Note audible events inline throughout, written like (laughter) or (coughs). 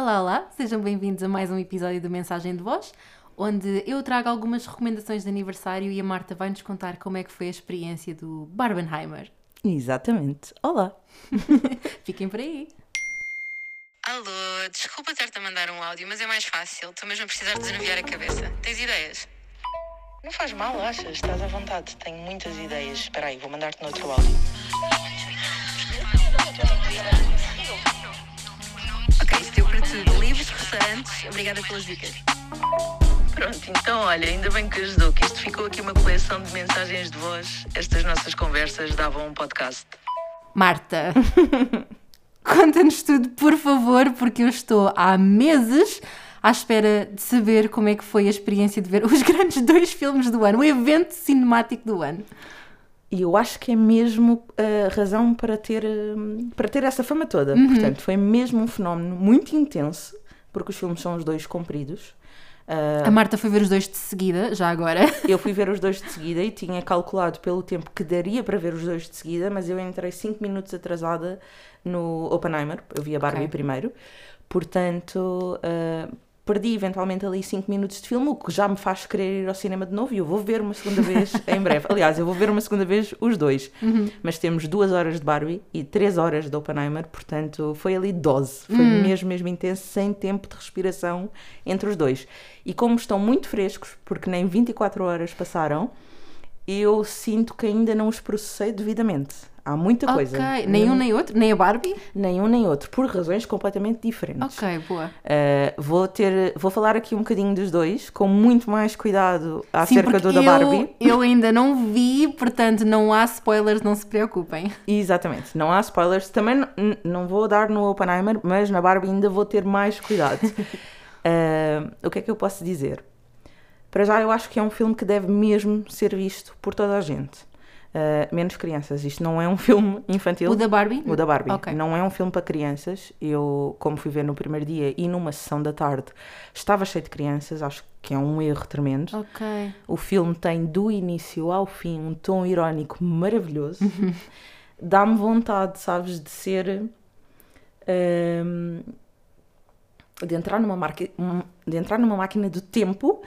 Olá, olá, sejam bem-vindos a mais um episódio do Mensagem de Voz, onde eu trago algumas recomendações de aniversário e a Marta vai nos contar como é que foi a experiência do Barbenheimer. Exatamente. Olá. (laughs) Fiquem por aí. Alô, desculpa ter-te a mandar um áudio, mas é mais fácil. Estou mesmo a precisar de desanuviar a cabeça. Tens ideias? Não faz mal, achas? Estás à vontade. Tenho muitas ideias. Espera aí, vou mandar-te no outro áudio. Restaurantes. Obrigada pelas dicas. Pronto, então olha, ainda bem que ajudou, que isto ficou aqui uma coleção de mensagens de voz. Estas nossas conversas davam um podcast. Marta, (laughs) conta-nos tudo, por favor, porque eu estou há meses à espera de saber como é que foi a experiência de ver os (laughs) grandes dois filmes do ano, o evento cinemático do ano. E eu acho que é mesmo a razão para ter, hum, para ter essa fama toda. Portanto, foi mesmo um fenómeno muito intenso, porque os filmes são os dois compridos. A Marta foi ver os dois de seguida, já agora. (laughs) Eu fui ver os dois de seguida e tinha calculado pelo tempo que daria para ver os dois de seguida, mas eu entrei 5 minutos atrasada no Oppenheimer. Eu vi a Barbie Ok. primeiro. Portanto, ah, perdi eventualmente ali 5 minutos de filme, o que já me faz querer ir ao cinema de novo e eu vou ver uma segunda vez (laughs) em breve. Aliás, eu vou ver uma segunda vez os dois. Mas temos duas horas de Barbie e três horas de Oppenheimer, portanto foi ali dose. Foi mesmo, mesmo intenso, sem tempo de respiração entre os dois. E como estão muito frescos, porque nem 24 horas passaram, eu sinto que ainda não os processei devidamente. Há muita coisa. Ok, nem um nem outro, nem a Barbie? Nem um nem outro, por razões completamente diferentes. Ok, boa. Uh, vou ter, vou falar aqui um bocadinho dos dois, com muito mais cuidado Sim, acerca porque do da eu, Barbie. eu ainda não vi, portanto não há spoilers, não se preocupem. Exatamente, não há spoilers. Também não vou dar no Oppenheimer, mas na Barbie ainda vou ter mais cuidado. Uh, (laughs) o que é que eu posso dizer? Para já, eu acho que é um filme que deve mesmo ser visto por toda a gente. Uh, menos crianças. Isto não é um (laughs) filme infantil. O da Barbie? O da Barbie. Ok. Não é um filme para crianças. Eu, como fui ver no primeiro dia e numa sessão da tarde, estava cheio de crianças. Acho que é um erro tremendo. Ok. O filme tem do início ao fim um tom irónico maravilhoso. Uhum. (laughs) Dá-me vontade, sabes, de ser. hum, de, entrar numa marca, de entrar numa máquina do tempo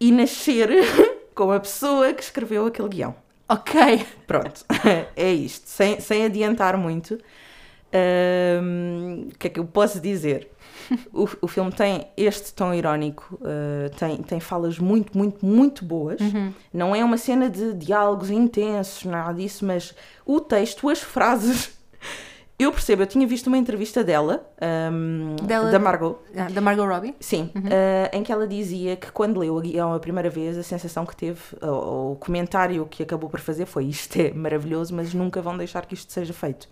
e nascer (laughs) com a pessoa que escreveu aquele guião. Ok. Pronto, (laughs) é isto. Sem, sem adiantar muito, hum, o que é que eu posso dizer? O, o filme tem este tom irónico, uh, tem, tem falas muito, muito, muito boas. Não é uma cena de diálogos intensos, nada disso, mas o texto, as frases. Eu percebo, eu tinha visto uma entrevista dela, hum, Dela- da Margot, Ah, Da Margot Robbie? Sim, eh, em que ela dizia que quando leu a guião a primeira vez, a sensação que teve, ou, o comentário que acabou por fazer foi isto é maravilhoso, mas nunca vão deixar que isto seja feito.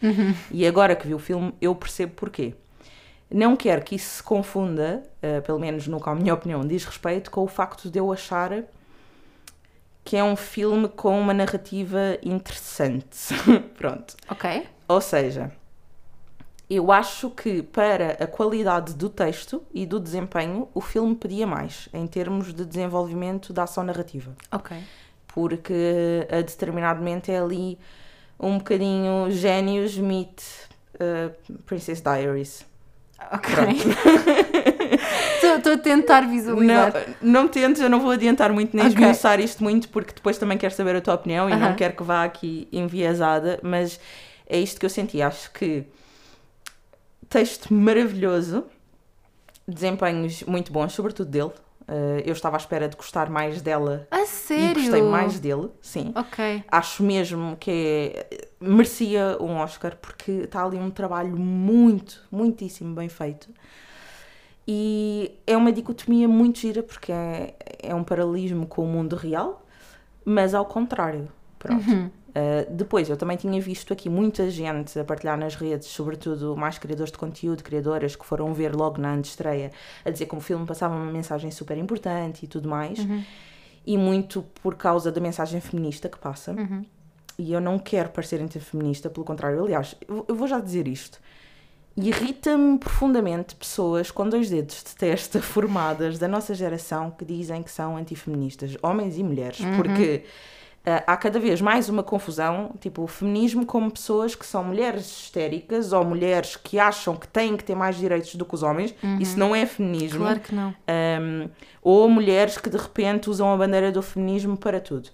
E agora que vi o filme, eu percebo porquê. Não quero que isso se confunda, eh, pelo menos no que a minha opinião diz respeito, com o facto de eu achar que é um filme com uma narrativa interessante. (laughs) Pronto. Ok. Ou seja, eu acho que para a qualidade do texto e do desempenho, o filme pedia mais em termos de desenvolvimento da ação narrativa. Ok. Porque a determinado momento é ali um bocadinho Gênios meet uh, Princess Diaries. Ok. Estou (laughs) a tentar Não, visualizar. não tentes, eu não vou adiantar muito nem Ok. esmiuçar isto muito, porque depois também quero saber a tua opinião e Aham. não quero que vá aqui enviesada, mas é isto que eu senti. Acho que texto maravilhoso, desempenhos muito bons, sobretudo dele. Uh, eu estava à espera de gostar mais dela A e sério? gostei mais dele, sim. Ok. Acho mesmo que é- merecia um Oscar porque está ali um trabalho muito, muitíssimo bem feito. E é uma dicotomia muito gira porque é, é um paralelismo com o mundo real, mas ao contrário. Pronto. Uh, depois, eu também tinha visto aqui muita gente a partilhar nas redes, sobretudo mais criadores de conteúdo, criadoras que foram ver logo na antestreia, a dizer que o filme passava uma mensagem super importante e tudo mais. E muito por causa da mensagem feminista que passa. E eu não quero parecer antifeminista, pelo contrário. Aliás, eu vou já dizer isto. Irrita-me profundamente pessoas com dois dedos de testa (laughs) formadas da nossa geração que dizem que são antifeministas, homens e mulheres, porque Uh, há cada vez mais uma confusão, tipo, o feminismo como pessoas que são mulheres histéricas ou mulheres que acham que têm que ter mais direitos do que os homens. Isso não é feminismo. Claro que não. Um, ou mulheres que de repente usam a bandeira do feminismo para tudo.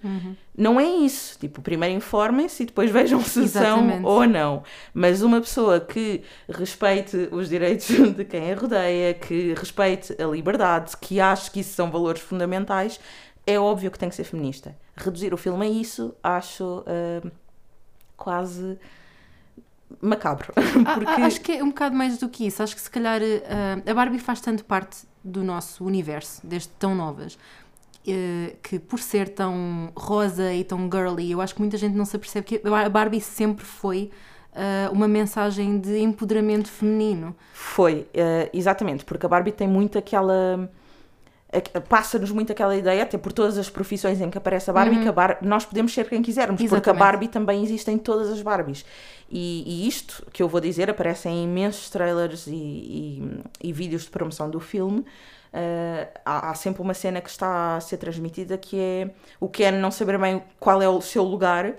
Não é isso. Tipo, primeiro informem-se e depois (laughs) vejam se são ou não. Mas uma pessoa que respeite os direitos (laughs) de quem a rodeia, que respeite a liberdade, que ache que isso são valores fundamentais, é óbvio que tem que ser feminista. Reduzir o filme a isso, acho ah, quase macabro. (laughs) Porque acho que é um bocado mais do que isso. Acho que se calhar ah, a Barbie faz tanto parte do nosso universo, desde tão novas, eh, que por ser tão rosa e tão girly, eu acho que muita gente não se apercebe que a Barbie sempre foi ah, uma mensagem de empoderamento feminino. Foi, eh, exatamente, porque a Barbie tem muito aquela. Passa-nos muito aquela ideia, até por todas as profissões em que aparece a Barbie, que a Bar- nós podemos ser quem quisermos, porque a Exatamente. Barbie também existe em todas as Barbies. E, e isto que eu vou dizer aparece em imensos trailers e, e- e vídeos de promoção do filme. Eh, há, há sempre uma cena que está a ser transmitida que é o Ken não saber bem qual é o seu lugar,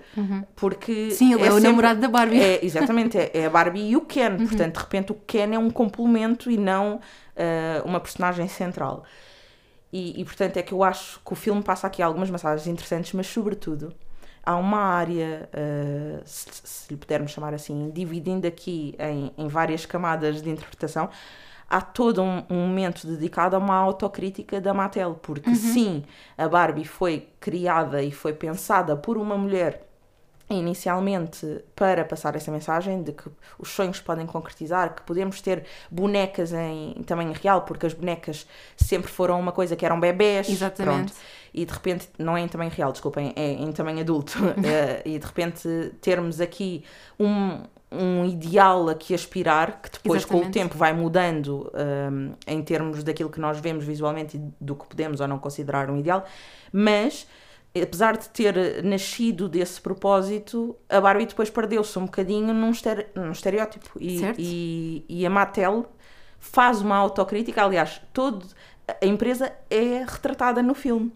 porque. Sim, ele é, o sempre- namorado da Barbie. é, exatamente, é, é a Barbie e o Ken. Portanto, de repente, o Ken é um complemento e não ah, uma personagem central. E, e, portanto, é que eu acho que o filme passa aqui algumas mensagens interessantes, mas, sobretudo, há uma área, ah, se, se lhe pudermos chamar assim, dividindo aqui em, em várias camadas de interpretação. Há todo um, um momento dedicado a uma autocrítica da Mattel, porque sim, a Barbie foi criada e foi pensada por uma mulher inicialmente para passar essa mensagem de que os sonhos podem concretizar, que podemos ter bonecas em tamanho real, porque as bonecas sempre foram uma coisa que eram bebés. Exatamente. pronto. E de repente, não é em tamanho real, desculpem, é em tamanho adulto. (laughs) Eh, e de repente termos aqui um, um ideal a que aspirar, que depois com o Exatamente. tempo vai mudando um, em termos daquilo que nós vemos visualmente e do que podemos ou não considerar um ideal, mas apesar de ter nascido desse propósito, a Barbie depois perdeu-se um bocadinho num, estere- num estereótipo. E, Certo. e, e a Mattel faz uma autocrítica, aliás, todo, a empresa é retratada no filme.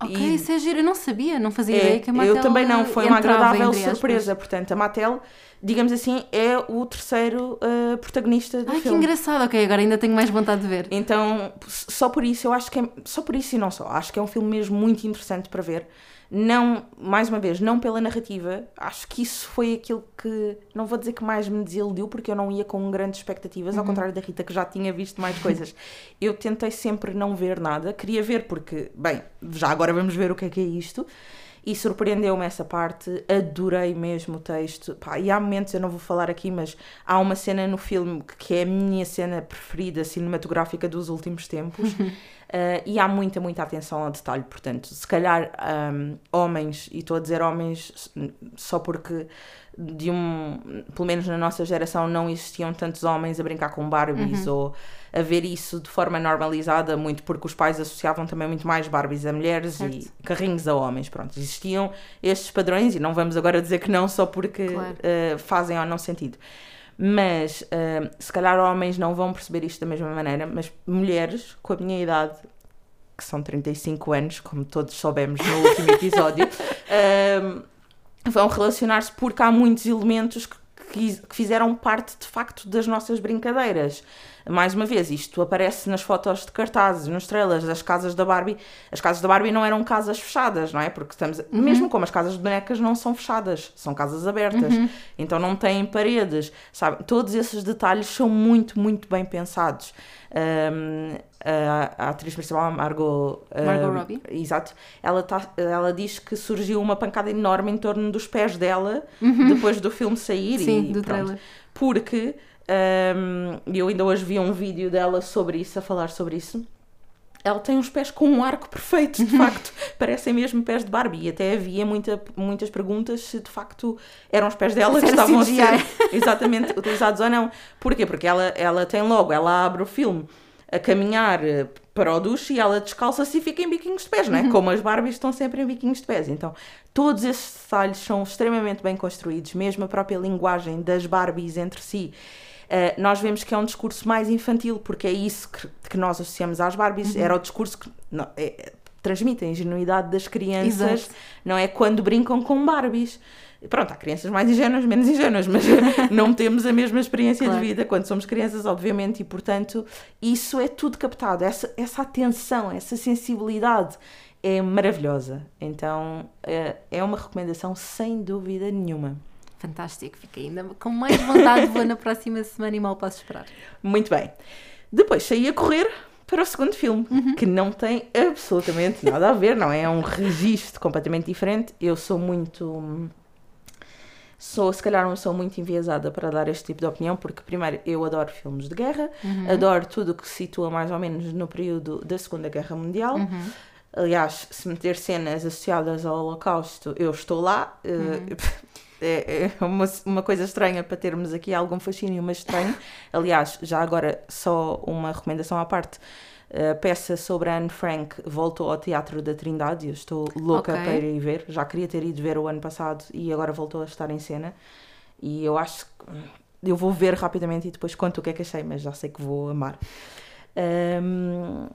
Ok, E- isso é giro. Eu não sabia, não fazia é, ideia que a Mattel eu também não, foi uma agradável surpresa. Portanto, a Mattel, digamos assim, é o terceiro uh, protagonista do Ai, que filme. engraçado. Ok, agora ainda tenho mais vontade de ver. Então, só por isso, eu acho que é, só por isso e não só, acho que é um filme mesmo muito interessante para ver. Não, mais uma vez, não pela narrativa, acho que isso foi aquilo que, não vou dizer que mais me desiludiu, porque eu não ia com grandes expectativas, ao contrário da Rita, que já tinha visto mais coisas. (laughs) Eu tentei sempre não ver nada, queria ver porque, bem, já agora vamos ver o que é que é isto. E surpreendeu-me essa parte, adorei mesmo o texto. Pá, e há momentos, eu não vou falar aqui, mas há uma cena no filme que é a minha cena preferida cinematográfica dos últimos tempos. Uh, (laughs) e há muita, muita atenção ao detalhe. Portanto, se calhar um, homens, e estou a dizer homens só porque de um, pelo menos na nossa geração não existiam tantos homens a brincar com Barbies ou a ver isso de forma normalizada, muito porque os pais associavam também muito mais Barbies a mulheres e Certo. carrinhos a homens. Pronto, existiam estes padrões e não vamos agora dizer que não só porque Claro. uh, fazem ou não sentido. Mas uh, se calhar homens não vão perceber isto da mesma maneira, mas mulheres com a minha idade, que são 35 anos, como todos soubemos no último (laughs) episódio, um, vão relacionar-se porque há muitos elementos que, que, que fizeram parte de facto das nossas brincadeiras. Mais uma vez, isto aparece nas fotos de cartazes, nos trailers das casas da Barbie. As casas da Barbie não eram casas fechadas, não é? Porque estamos. Mesmo como as casas de bonecas não são fechadas, são casas abertas. Então não têm paredes, sabe? Todos esses detalhes são muito, muito bem pensados. Um, a, a atriz principal, Margot, um, Margot Robbie. Exato. Ela, tá, ela diz que surgiu uma pancada enorme em torno dos pés dela depois do filme sair. Uhum. Sim, e do pronto. trailer. Porque um, eu ainda hoje vi um vídeo dela sobre isso, a falar sobre isso. Ela tem uns pés com um arco perfeito, de (laughs) facto. Parecem mesmo pés de Barbie. E até havia muita, muitas perguntas se de facto eram os pés dela que estavam a CGI. ser exatamente utilizados ou não. Porquê? Porque ela, ela tem logo, ela abre o filme a caminhar eh, para o duche e ela descalça-se e fica em biquinhos de pés, não é? Como as Barbies estão sempre em biquinhos de pés. Então, todos esses detalhes são extremamente bem construídos, mesmo a própria linguagem das Barbies entre si. Eh, nós vemos que é um discurso mais infantil, porque é isso que, que nós associamos às Barbies. Era o discurso que. não, é- transmite a ingenuidade das crianças, Exato. não é? Quando brincam com Barbies. Pronto, há crianças mais ingênuas, menos ingênuas, mas (laughs) não temos a mesma experiência Claro. de vida quando somos crianças, obviamente, e portanto, isso é tudo captado. Essa, essa atenção, essa sensibilidade é maravilhosa. Então, é, é uma recomendação sem dúvida nenhuma. Fantástico, fiquei ainda com mais vontade, vou na próxima semana e mal posso esperar. Muito bem. Depois saí a correr para o segundo filme, que não tem absolutamente nada a ver, não é? É um registro completamente diferente. Eu sou muito. Sou, se calhar, uma pessoa muito enviesada para dar este tipo de opinião, porque, primeiro, eu adoro filmes de guerra, adoro tudo o que se situa mais ou menos no período da Segunda Guerra Mundial. Aliás, se meter cenas associadas ao Holocausto, eu estou lá. Eh, (laughs) É, é uma, uma coisa estranha para termos aqui algum fascínio, mas estranho. Aliás, já agora, só uma recomendação à parte. A peça sobre a Anne Frank voltou ao Teatro da Trindade eu estou louca Ok. para ir ver. Já queria ter ido ver o ano passado e agora voltou a estar em cena. E eu acho que eu vou ver rapidamente e depois conto o que é que achei, mas já sei que vou amar. Ahm,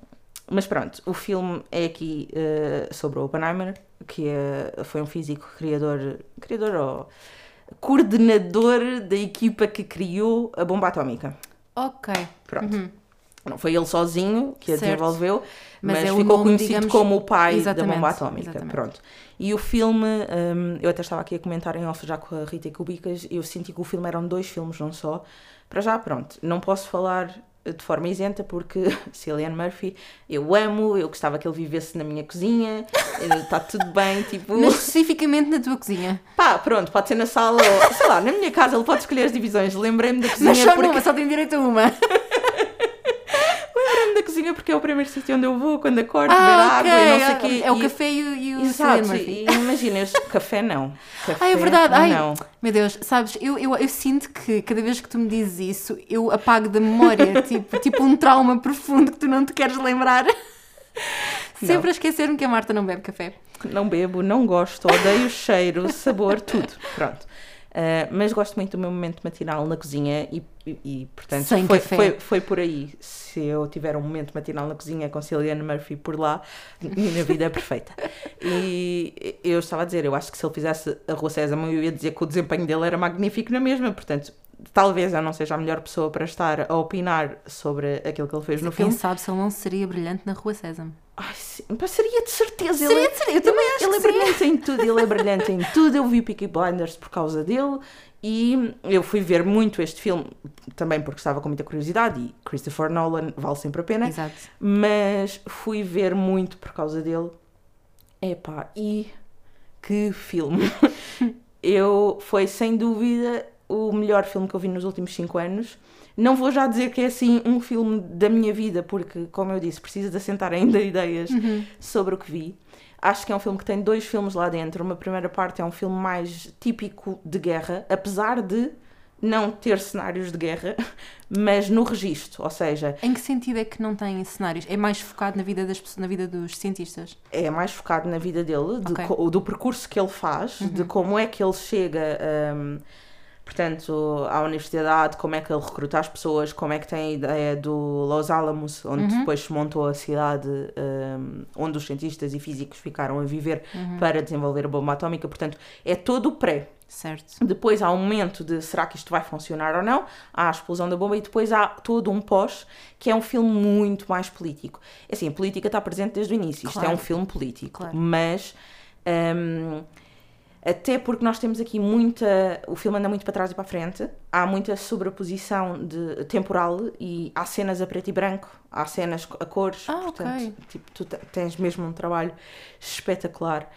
mas pronto, o filme é aqui eh, sobre o Oppenheimer, que é- foi um físico criador, criador ou coordenador da equipa que criou a bomba atómica. Ok. Pronto. Não foi ele sozinho que a Uhum. Certo. desenvolveu, Mas mas, é ficou nome, conhecido digamos- como o pai da bomba atómica. exatamente. Pronto. E o filme, hum, eu até estava aqui a comentar em off já com a Rita Cubicas, eu senti que o filme eram dois filmes, não só. Para já, pronto, não posso falar de forma isenta porque (laughs) Cillian Murphy, eu amo, eu gostava que ele vivesse na minha cozinha, está tudo bem, tipo. Mas especificamente na tua cozinha. Pá, pronto, pode ser na sala ou, sei lá, na minha casa ele pode escolher as divisões. Lembrei-me da cozinha Mas só porque... numa, só tem direito a uma. (laughs) Porque é o primeiro sítio onde eu vou quando acordo, beber Ah, água e não sei o quê. É o café e o, e o Exato, e imagina, eu- (laughs) café não. Café Ah, é verdade. Ai, não. meu Deus, sabes, eu, eu, eu sinto que cada vez que tu me dizes isso, eu apago da memória, (laughs) tipo, tipo um trauma profundo que tu não te queres lembrar. (laughs) Sempre a esquecer-me que a Marta não bebe café. Não bebo, não gosto, odeio o cheiro, sabor, tudo. Pronto. Ah, mas gosto muito do meu momento matinal na cozinha e, e- e, portanto, Sem foi, café. foi, foi por aí. Se eu tiver um momento matinal na cozinha com Cillian Murphy por lá, minha (laughs) vida é perfeita. E eu estava a dizer, eu acho que se ele fizesse a Rua Sésamo, eu ia dizer que o desempenho dele era magnífico na mesma, portanto, talvez eu não seja a melhor pessoa para estar a opinar sobre aquilo que ele fez no Quem filme. sabe se ele não seria brilhante na Rua Sésamo. Ai, sim, mas seria de certeza. Seria ele, de certeza, eu também acho ele é brilhante em tudo, ele é brilhante em tudo. Eu vi Peaky Blinders por causa dele e eu fui ver muito este filme também porque estava com muita curiosidade e Christopher Nolan vale sempre a pena, Exato. mas fui ver muito por causa dele. Epá, e que filme! (laughs) eu foi sem dúvida o melhor filme que eu vi nos últimos 5 anos. Não vou já dizer que é assim um filme da minha vida, porque, como eu disse, preciso de assentar ainda (laughs) ideias sobre o que vi. Acho que é um filme que tem dois filmes lá dentro. Uma primeira parte é um filme mais típico de guerra, apesar de não ter cenários de guerra, (laughs) mas no registro, ou seja, Em que sentido é que não tem cenários? É mais focado na vida, das, pessoas- na vida dos cientistas? é mais focado na vida dele, de Ok. co- do percurso que ele faz, de como é que ele chega, hum, portanto, à universidade, como é que ele recruta as pessoas, como é que tem a ideia do Los Alamos, onde depois se montou a cidade hum, onde os cientistas e físicos ficaram a viver para desenvolver a bomba atómica. Portanto, é todo o pré. Certo. Depois há um momento de será que isto vai funcionar ou não, há a explosão da bomba e depois há todo um pós, que é um filme muito mais político. É Assim, a política está presente desde o início, isto é Claro. um filme político, Claro. mas hum, até porque nós temos aqui muita. O filme anda muito para trás e para a frente, há muita sobreposição de temporal e há cenas a preto e branco, há cenas a cores, Ah, portanto, ok. tipo, tu te- tens mesmo um trabalho espetacular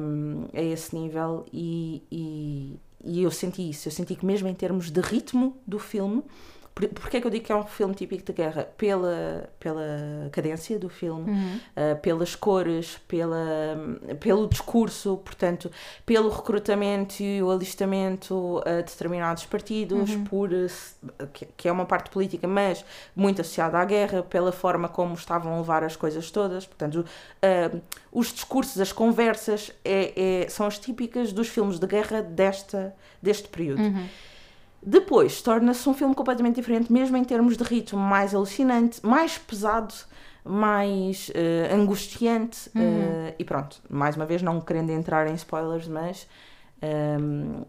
hum, a esse nível e, e, e eu senti isso, eu senti que mesmo em termos de ritmo do filme, por, porque é que eu digo que é um filme típico de guerra? Pela, pela cadência do filme, uh, pelas cores, pela, pelo discurso, portanto, pelo recrutamento e o alistamento a determinados partidos, por, uh, se- que, que é uma parte política, mas muito associada à guerra, pela forma como estavam a levar as coisas todas, portanto, uh, os discursos, as conversas é, é- são as típicas dos filmes de guerra desta, deste período. Depois torna-se um filme completamente diferente, mesmo em termos de ritmo, mais alucinante, mais pesado, mais eh, angustiante. eh, e pronto, mais uma vez, não querendo entrar em spoilers, mas ehm,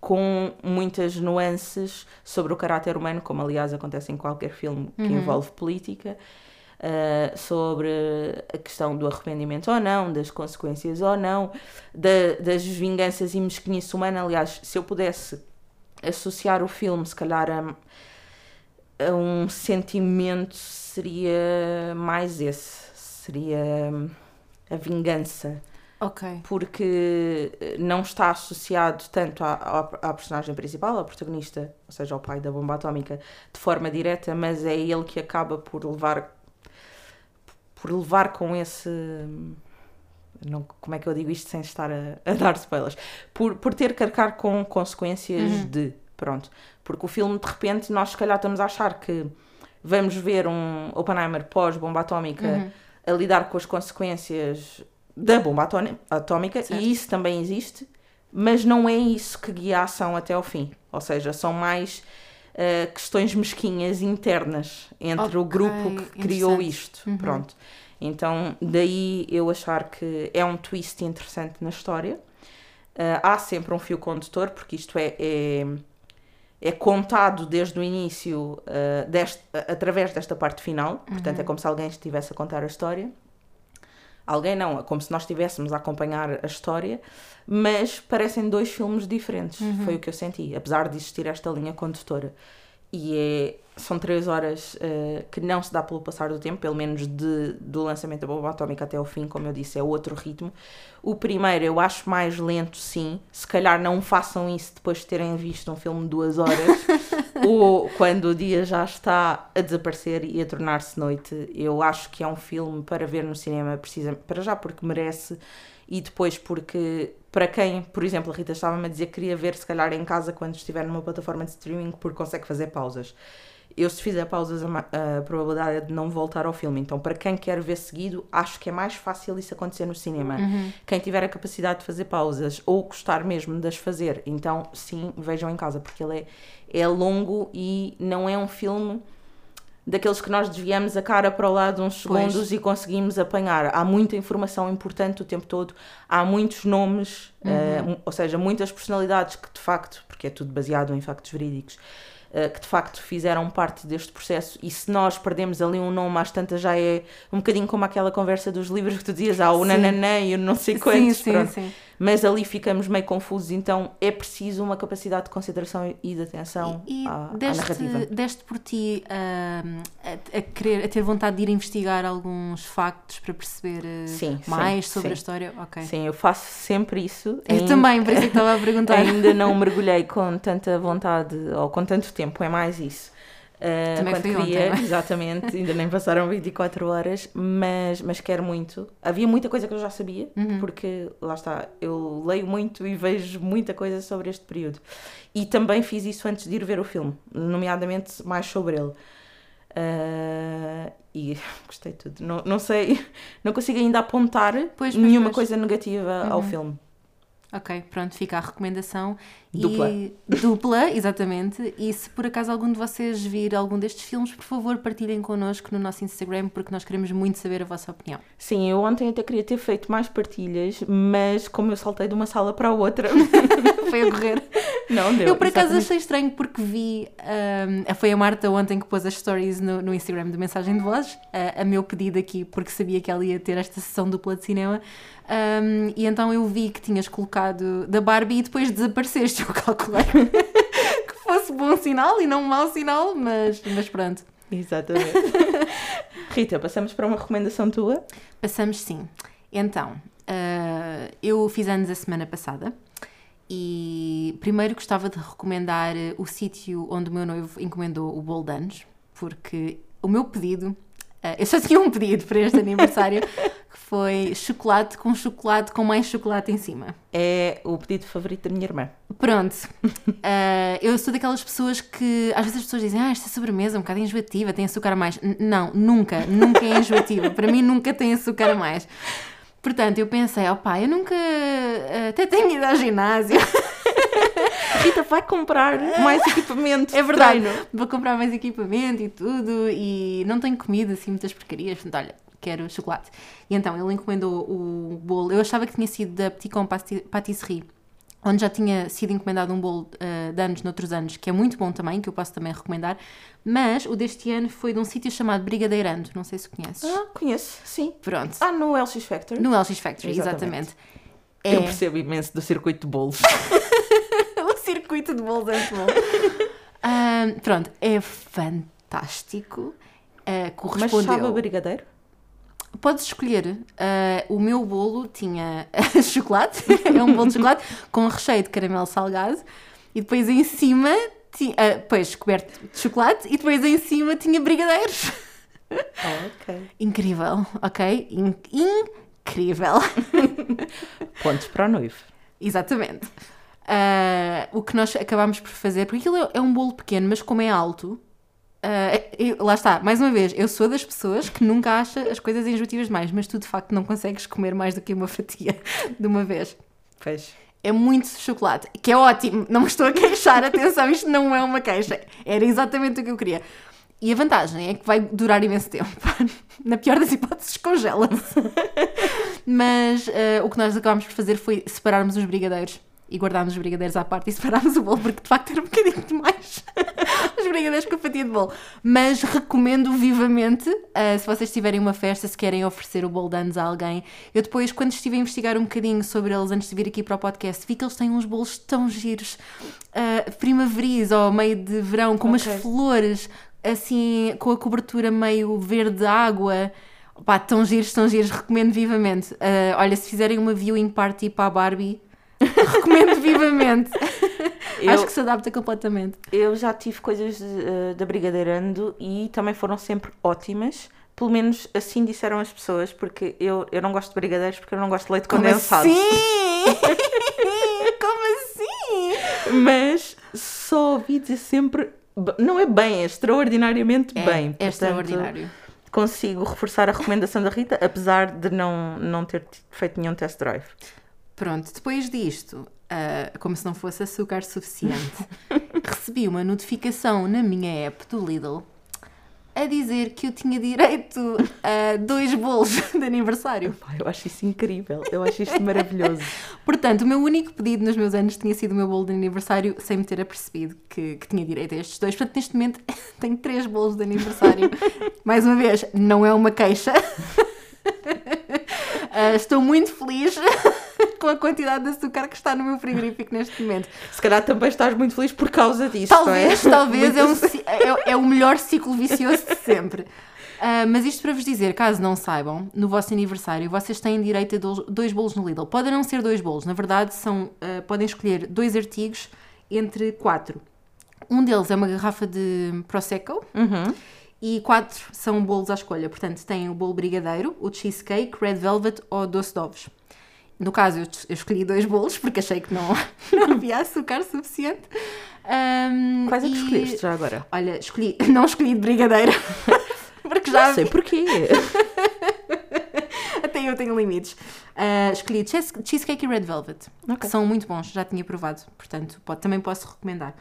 com muitas nuances sobre o caráter humano, como aliás acontece em qualquer filme que envolve política. eh, sobre a questão do arrependimento ou não, das consequências ou não, da- das vinganças e mesquinice humana. Aliás, se eu pudesse associar o filme, se calhar, a, a um sentimento, seria mais esse: seria hum, a vingança Ok. porque eh, não está associado tanto à, à, à personagem principal, ao protagonista, ou seja, ao pai da bomba atómica, de forma direta, mas é ele que acaba por levar por levar com esse não, como é que eu digo isto sem estar a, a dar spoilers? Por, por ter que arcar com consequências de. Pronto. Porque o filme, de repente, nós se calhar estamos a achar que vamos ver um Oppenheimer pós-bomba atómica a lidar com as consequências da bomba ató- atómica, Certo. e isso também existe, mas não é isso que guia a ação até ao fim. Ou seja, são mais eh, questões mesquinhas internas entre o Ok, grupo que criou isto. Pronto. Então, daí eu achar que é um twist interessante na história. Eh, há sempre um fio condutor, porque isto é, é, é contado desde o início, eh, deste, através desta parte final. Portanto, é como se alguém estivesse a contar a história. Alguém não, é como se nós estivéssemos a acompanhar a história, mas parecem dois filmes diferentes. Foi o que eu senti, apesar de existir esta linha condutora. E é, são três horas eh, que não se dá pelo passar do tempo, pelo menos de, do lançamento da bomba atómica até ao fim, como eu disse, é outro ritmo. O primeiro eu acho mais lento, sim. Se calhar não façam isso depois de terem visto um filme de duas horas, (laughs) ou quando o dia já está a desaparecer e a tornar-se noite. Eu acho que é um filme para ver no cinema, precisa, para já porque merece, e depois porque, para quem, por exemplo, a Rita estava-me a dizer que queria ver se calhar em casa quando estiver numa plataforma de streaming, porque consegue fazer pausas. Eu, se fizer pausas, a, a probabilidade é de não voltar ao filme. Então, para quem quer ver seguido, acho que é mais fácil isso acontecer no cinema. Quem tiver a capacidade de fazer pausas ou gostar mesmo de as fazer, então sim, vejam em casa, porque ele é, é longo e não é um filme daqueles que nós desviamos a cara para o lado uns Pois. segundos e conseguimos apanhar. Há muita informação importante o tempo todo, há muitos nomes, eh, mu- ou seja, muitas personalidades que de facto, porque é tudo baseado em factos verídicos, que de facto fizeram parte deste processo e se nós perdemos ali um nome às tantas já é um bocadinho como aquela conversa dos livros que tu dizias, ah, o Sim. nananã e o não sei Sim, quantos, sim, pronto. sim. Mas ali ficamos meio confusos, então é preciso uma capacidade de consideração e de atenção E à, à deste, narrativa. deste por ti ahm, a, a querer, a ter vontade de ir investigar alguns factos para perceber eh, Sim, mais sim, sobre sim. a história? Ok. Sim, eu faço sempre isso. Eu Ainda- também, por isso é que estava a (laughs) perguntar. Ainda não mergulhei com tanta vontade ou com tanto tempo, é mais isso. Uh, Também quando queria, ontem, é? exatamente, ainda nem passaram 24 horas, mas, mas quero muito. Havia muita coisa que eu já sabia, Uhum. porque lá está, eu leio muito e vejo muita coisa sobre este período. E também fiz isso antes de ir ver o filme, nomeadamente mais sobre ele. Uh, e (laughs) gostei de tudo. Não, não sei, (laughs) não consigo ainda apontar Pois, pois, nenhuma pois. coisa negativa ao filme. Ok, pronto, fica a recomendação. Dupla. E, dupla, (laughs) exatamente. E se por acaso algum de vocês vir algum destes filmes, por favor, partilhem connosco no nosso Instagram, porque nós queremos muito saber a vossa opinião. Sim, eu ontem até queria ter feito mais partilhas, mas como eu saltei de uma sala para a outra, (laughs) Foi a correr. (laughs) não deu. Eu por acaso achei estranho porque vi. ahm, foi a Marta ontem que pôs as stories no, no Instagram de mensagem de voz, a, a meu pedido aqui, porque sabia que ela ia ter esta sessão dupla de cinema. Ahm, e então eu vi que tinhas colocado da Barbie e depois desapareceste. (laughs) Eu calculei que fosse bom sinal e não um mau sinal, mas, mas pronto. Exatamente. (laughs) Rita, passamos para uma recomendação tua? Passamos sim. Então, ah, eu fiz anos a semana passada e primeiro gostava de recomendar eh, o sítio onde o meu noivo encomendou o bolo de anos, porque o meu pedido, ah, eu só (laughs) tinha um pedido para este aniversário, (laughs) que foi chocolate com chocolate com mais chocolate em cima. É o pedido favorito da minha irmã. Pronto, Ah, (laughs) eu sou daquelas pessoas que às vezes as pessoas dizem, ah, esta sobremesa é um bocado enjoativa, tem açúcar a mais. N- não, nunca, nunca é enjoativa. Para mim nunca tem açúcar a mais. Portanto, eu pensei, opá, eu nunca ah, até tenho ido ao ginásio. (laughs) Rita vai comprar mais (laughs) equipamento. É de verdade, treino. vou comprar mais equipamento e tudo e não tenho comido assim muitas porcarias. Portanto, olha, quero chocolate. E então ele encomendou o bolo. Eu achava que tinha sido da Petit Com Patisserie, onde já tinha sido encomendado um bolo ah, de anos noutros anos, que é muito bom também, que eu posso também recomendar. Mas o deste ano foi de um sítio chamado Brigadeirando, não sei se conheces. Ah, conheço, sim. Pronto. Ah, no LX Factor. No LX Factory, Exatamente. exatamente. Eu É percebo imenso do circuito de bolos. (laughs) o circuito de bolos é muito bom. Ah, pronto, é fantástico. Mas correspondeu. sabe a brigadeiro? Podes escolher. Ah, o meu bolo tinha (laughs) chocolate, (laughs) é um bolo de chocolate com recheio de caramelo salgado e depois em cima, ti- ah, depois coberto de chocolate e depois em cima tinha brigadeiros. Ok. Incrível, ok? In- incrível. (laughs) Pontos para o noivo. Exatamente. Ah, o que nós acabámos por fazer, porque aquilo é- é um bolo pequeno, mas como é alto, ah, eu- lá está, mais uma vez, eu sou das pessoas que nunca acha as coisas enjoativas demais, mas tu de facto não consegues comer mais do que uma (laughs) fatia de uma vez. Pois. É muito chocolate, que é ótimo, não me estou a queixar, (laughs) atenção, isto não é uma queixa, era exatamente o que eu queria. E a vantagem é que vai durar imenso tempo. (laughs) Na pior das hipóteses, congela-se. Mas eh, o que nós acabámos por fazer foi separarmos os brigadeiros e guardámos os brigadeiros à parte e separámos o bolo, porque de facto era um bocadinho demais (laughs) os brigadeiros com a fatia de bolo. Mas recomendo vivamente, eh, se vocês tiverem uma festa, se querem oferecer o bolo de anos a alguém. Eu depois, quando estive a investigar um bocadinho sobre eles antes de vir aqui para o podcast, vi que eles têm uns bolos tão giros, eh, primaveris ou meio de verão, com umas flores assim, com a cobertura meio verde água. Pá, tão giros, tão giros, recomendo vivamente. Ah, olha, se fizerem uma viewing party para a Barbie, recomendo vivamente. Eu- Acho que se adapta completamente. Eu já tive coisas eh, da Brigadeirando e também foram sempre ótimas. Pelo menos assim disseram as pessoas, porque eu, eu não gosto de brigadeiros porque eu não gosto de leite Como condensado. assim? (laughs) Como assim? Mas só ouvi dizer sempre. Não é bem, é extraordinariamente É, bem. é Portanto, extraordinário. Consigo reforçar a recomendação da Rita, apesar de não, não ter feito nenhum test drive. Pronto, depois disto, ah, como se não fosse açúcar suficiente, (laughs) recebi uma notificação na minha app do Lidl a dizer que eu tinha direito a dois bolos (laughs) de aniversário. Eu acho isso incrível, eu acho isto maravilhoso. (laughs) Portanto, o meu único pedido nos meus anos tinha sido o meu bolo de aniversário, sem me ter apercebido que, que tinha direito a estes dois. Portanto, neste momento tenho três bolos de aniversário. Mais uma vez, não é uma queixa. Ah, estou muito feliz com a quantidade de açúcar que está no meu frigorífico neste momento. Se calhar também estás muito feliz por causa disso, Talvez, não é? talvez é, um é, é o melhor ciclo vicioso de sempre. Ah, mas isto para vos dizer, caso não saibam, no vosso aniversário vocês têm direito a do- dois bolos no Lidl. Podem não ser dois bolos, na verdade são, ah, podem escolher dois artigos entre quatro. Um deles é uma garrafa de Prosecco Uhum. e quatro são bolos à escolha. Portanto, tem o bolo brigadeiro, o cheesecake, red velvet ou doce de ovos. No caso, eu, eu escolhi dois bolos porque achei que não, (laughs) não havia açúcar suficiente. Ahm, Quais é que e- escolheste já agora? Olha, escolhi, (laughs) não escolhi de brigadeira. (laughs) porque já Não sei porquê. Eu tenho limites. Ah, escolhi cheese- cheesecake e red velvet, Ok. que são muito bons, já tinha provado, portanto pode- também posso recomendar.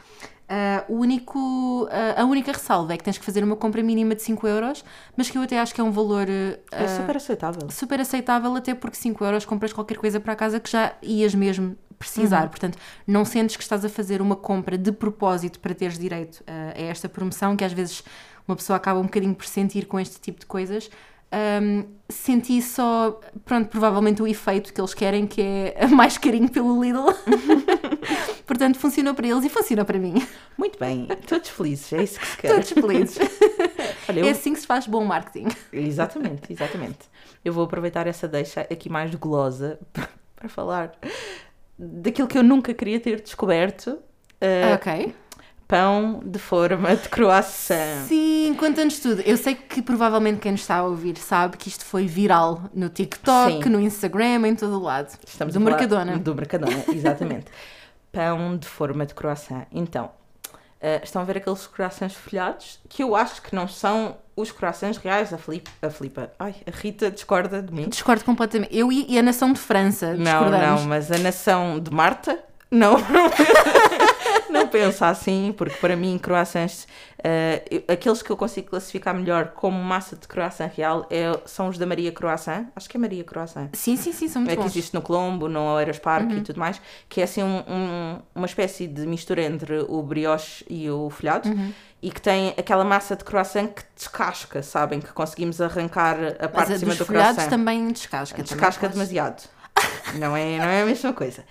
Ah, o único, ah, a única ressalva é que tens que fazer uma compra mínima de 5 euros, mas que eu até acho que é um valor É ah, super aceitável. super aceitável, até porque 5 euros compras qualquer coisa para casa que já ias mesmo precisar. Portanto, não sentes que estás a fazer uma compra de propósito para teres direito a esta promoção, que às vezes uma pessoa acaba um bocadinho por sentir com este tipo de coisas. Ahm, senti só, pronto, provavelmente o efeito que eles querem, que é (laughs) mais carinho pelo Lidl. (laughs) Portanto, funcionou para eles e funcionou para mim. Muito bem, todos felizes, é isso que se quer. Todos felizes. (laughs) Olha, eu- É assim que se faz bom marketing. Exatamente, exatamente. Eu vou aproveitar essa deixa aqui mais golosa para falar daquilo que eu nunca queria ter descoberto. uh, ok. Pão de forma de croissant. Sim, conta-nos tudo. Eu sei que provavelmente quem nos está a ouvir sabe que isto foi viral no TikTok, Sim. no Instagram, em todo o lado. Estamos do Mercadona. Do Mercadona, (laughs) exatamente. Pão de forma de croissant. Então, uh, estão a ver aqueles croissants folhados que eu acho que não são os croissants reais. A Filipa, a, Filipa, ai, a Rita discorda de mim. Discordo completamente. Eu e, e a nação de França Não, discordamos. não, mas a nação de Marta, não, (laughs) não pensa assim, porque para mim croissants, eu- aqueles que eu consigo classificar melhor como massa de croissant real é- são os da Maria Croissant, acho que é Maria Croissant. Sim, sim, sim, são muito É que bons. existe no Colombo, no Oeiras Park Uhum. e tudo mais, que é assim um- um- uma espécie de mistura entre o brioche e o folhado Uhum. e que tem aquela massa de croissant que descasca, sabem? Que conseguimos arrancar a parte Mas de cima do croissant. também descasca. também Descasca faz. demasiado. Não é, não é a mesma coisa.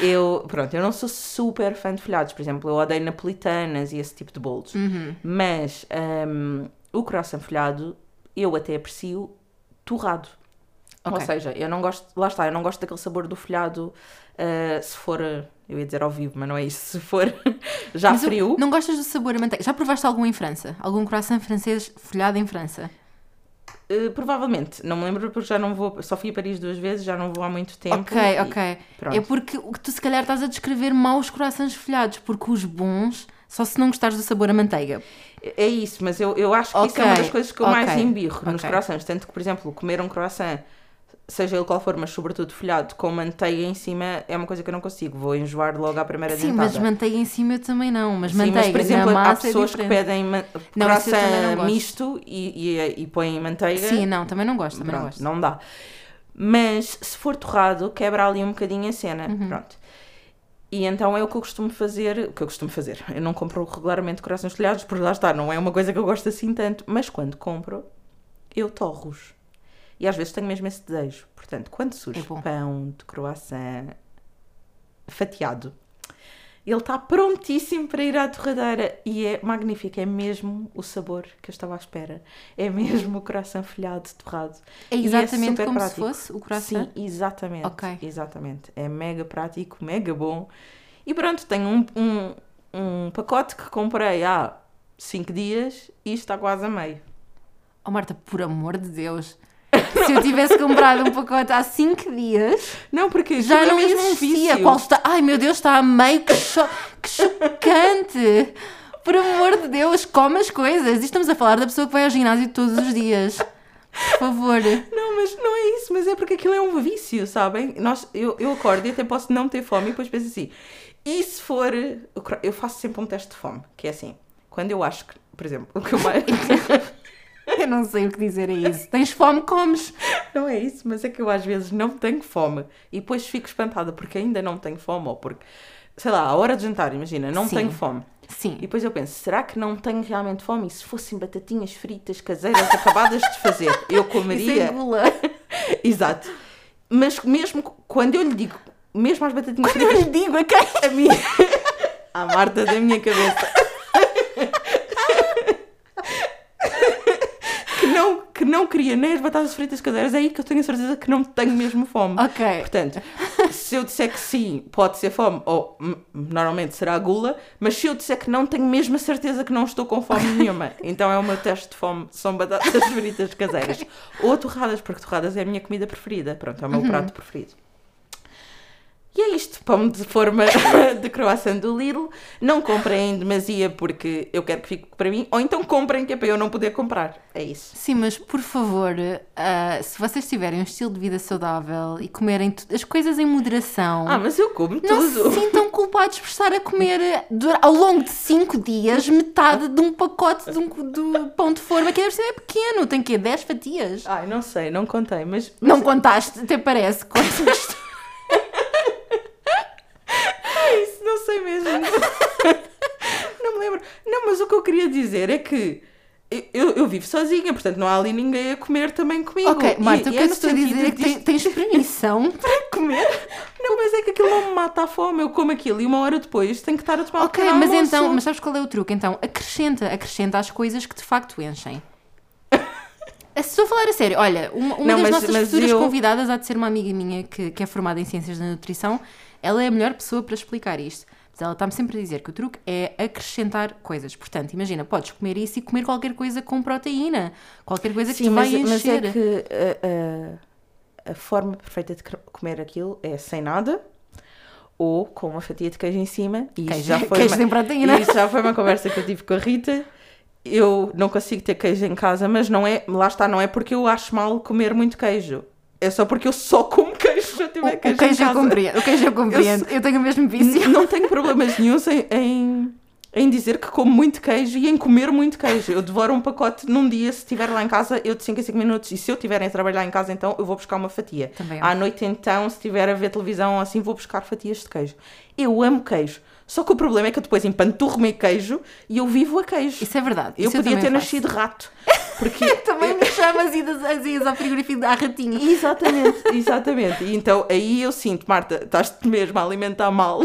Eu, pronto, eu não sou super fã de folhados. Por exemplo, eu odeio napolitanas e esse tipo de bolos. Uhum. Mas hum, o croissant folhado eu até aprecio torrado. Ou Ok. seja, eu não gosto, lá está, eu não gosto daquele sabor do folhado ah, se for, eu ia dizer ao vivo, mas não é isso, se for (laughs) já Mas frio. Não gostas do sabor a manteiga? Já provaste algum em França? Algum croissant francês folhado em França? Uh, provavelmente, não me lembro porque já não vou, só fui a Paris duas vezes, já não vou há muito tempo. ok, ok. pronto. É porque tu se calhar estás a descrever maus croissants folhados, porque os bons, só se não gostares do sabor a manteiga. É isso, mas eu, eu acho que isso é uma das coisas que eu ok, mais embirro nos ok. croissants. Tanto que, por exemplo, comer um croissant, seja ele qual for, mas sobretudo folhado, com manteiga em cima, é uma coisa que eu não consigo. Vou enjoar logo à primeira Sim, dentada. mas manteiga em cima eu também não. Mas Sim, manteiga mas, por exemplo, há massa pessoas é que pedem Não, não croissant misto e, e, e põem manteiga. Sim, não, também não gosto, também não Pronto, gosto. não dá. Mas se for torrado, quebra ali um bocadinho a cena. Uhum. Pronto. E então é o que eu costumo fazer. O que eu costumo fazer. Eu não compro regularmente corações folhados, porque lá está, não é uma coisa que eu gosto assim tanto. Mas quando compro, eu torro-os. E às vezes tenho mesmo esse desejo. Portanto, quando surge É pão de croissant fatiado, ele está prontíssimo para ir à torradeira e é magnífico. É mesmo o sabor que eu estava à espera. É mesmo o croissant folhado torrado. É E exatamente super como prático. se fosse o croissant? Sim, exatamente. Exatamente. É mega prático, mega bom. E pronto, tenho um, um, um pacote que comprei há 5 dias e está quase a meio. Oh Marta, por amor de Deus. Se eu tivesse comprado um pacote há 5 dias, Não, porque já aquilo não é um existia. vício. Qual está... Ai meu Deus, está a meio, que, cho... que chocante. Por amor de Deus, come as coisas. E estamos a falar da pessoa que vai ao ginásio todos os dias. Por favor. Não, mas não é isso, mas é porque aquilo é um vício, sabem? Nós, eu, eu acordo e até posso não ter fome e depois penso assim, e se for... Eu faço sempre um teste de fome, que é assim, quando eu acho que, por exemplo, o que eu mais... (laughs) Eu (laughs) não sei o que dizer a isso. Tens fome, comes. Não é isso, mas é que eu às vezes não tenho fome e depois fico espantada porque ainda não tenho fome ou porque, sei lá, a hora de jantar, imagina, não Sim. tenho fome. Sim. E depois eu penso, será que não tenho realmente fome? E se fossem batatinhas fritas caseiras acabadas de fazer, eu (laughs) Isso comeria. é gula. (laughs) Exato. Mas mesmo quando eu lhe digo, mesmo as batatinhas Eu fritas, lhe digo a quem? a minha. A Marta da minha cabeça. que, não, que não queria nem as batatas fritas caseiras, é aí que eu tenho a certeza que não tenho mesmo fome. Ok. Portanto, se eu disser que sim, pode ser fome, ou hum, normalmente será gula, mas se eu disser que não, tenho mesmo a certeza que não estou com fome nenhuma. (laughs) Então é o meu teste de fome, são batatas (laughs) fritas caseiras. Ou torradas, porque torradas é a minha comida preferida. Pronto, é o meu prato preferido. E é isto, pão de forma (laughs) de croissant do Lidl. Não comprem em demasia porque eu quero que fique para mim, ou então comprem que é para eu não poder comprar. É isso. Sim, mas por favor, ah, se vocês tiverem um estilo de vida saudável e comerem as coisas em moderação, Ah, mas eu como não tudo. se sintam culpados por estar a comer ao longo de 5 dias metade de um pacote de um do pão de forma que deve ser pequeno, tem que 10 fatias. Ai, não sei, não contei, mas. Não contaste, até parece. Contaste. Isso não sei mesmo. (laughs) não me lembro. Não, mas o que eu queria dizer é que eu, eu vivo sozinha, portanto não há ali ninguém a comer também comigo. ok, E- Marta, o que eu no te estou a dizer é que tens, tens permissão (laughs) para comer. Não, mas é que aquilo não me mata a fome. Eu como aquilo e uma hora depois tenho que estar a tomar Ok, um mas almoço. então, mas sabes qual é o truque? Então, acrescenta, acrescenta as coisas que de facto enchem. Se estou a falar a sério, olha, uma, uma Não, das mas- nossas mas futuras eu- convidadas há de ser uma amiga minha que, que é formada em Ciências da Nutrição. Ela é a melhor pessoa para explicar isto. Mas ela está-me sempre a dizer que o truque é acrescentar coisas. Portanto, imagina, podes comer isso e comer qualquer coisa com proteína. Qualquer coisa que Sim, te vai mas, mas encher. é que a, a- a forma perfeita de comer aquilo é sem nada ou com uma fatia de queijo em cima. E Queijo- já foi queijo uma, proteína. e Isso já foi uma conversa que eu tive com a Rita. Eu não consigo ter queijo em casa, mas não é, lá está, não é porque eu acho mal comer muito queijo. É só porque eu só como O queijo, em queijo eu compreendo. O queijo eu compreendo. Eu, tenho o mesmo vício. Não tenho problemas nenhum em, em, em dizer que como muito queijo e em comer muito queijo. Eu devoro um pacote num dia, se estiver lá em casa, eu de 5 a 5 minutos. E se eu estiver a trabalhar em casa, então eu vou buscar uma fatia. Também À noite, então, se estiver a ver televisão assim, vou buscar fatias de queijo. Eu amo queijo. Só que o problema é que eu depois empanturro-me queijo e eu vivo a queijo. Isso é verdade. eu podia também ter faço. nascido rato. (laughs) Porque Também me chamas as idas ao frigorífico à ratinha. Exatamente, exatamente. E então aí eu sinto, Marta, estás-te mesmo a alimentar mal.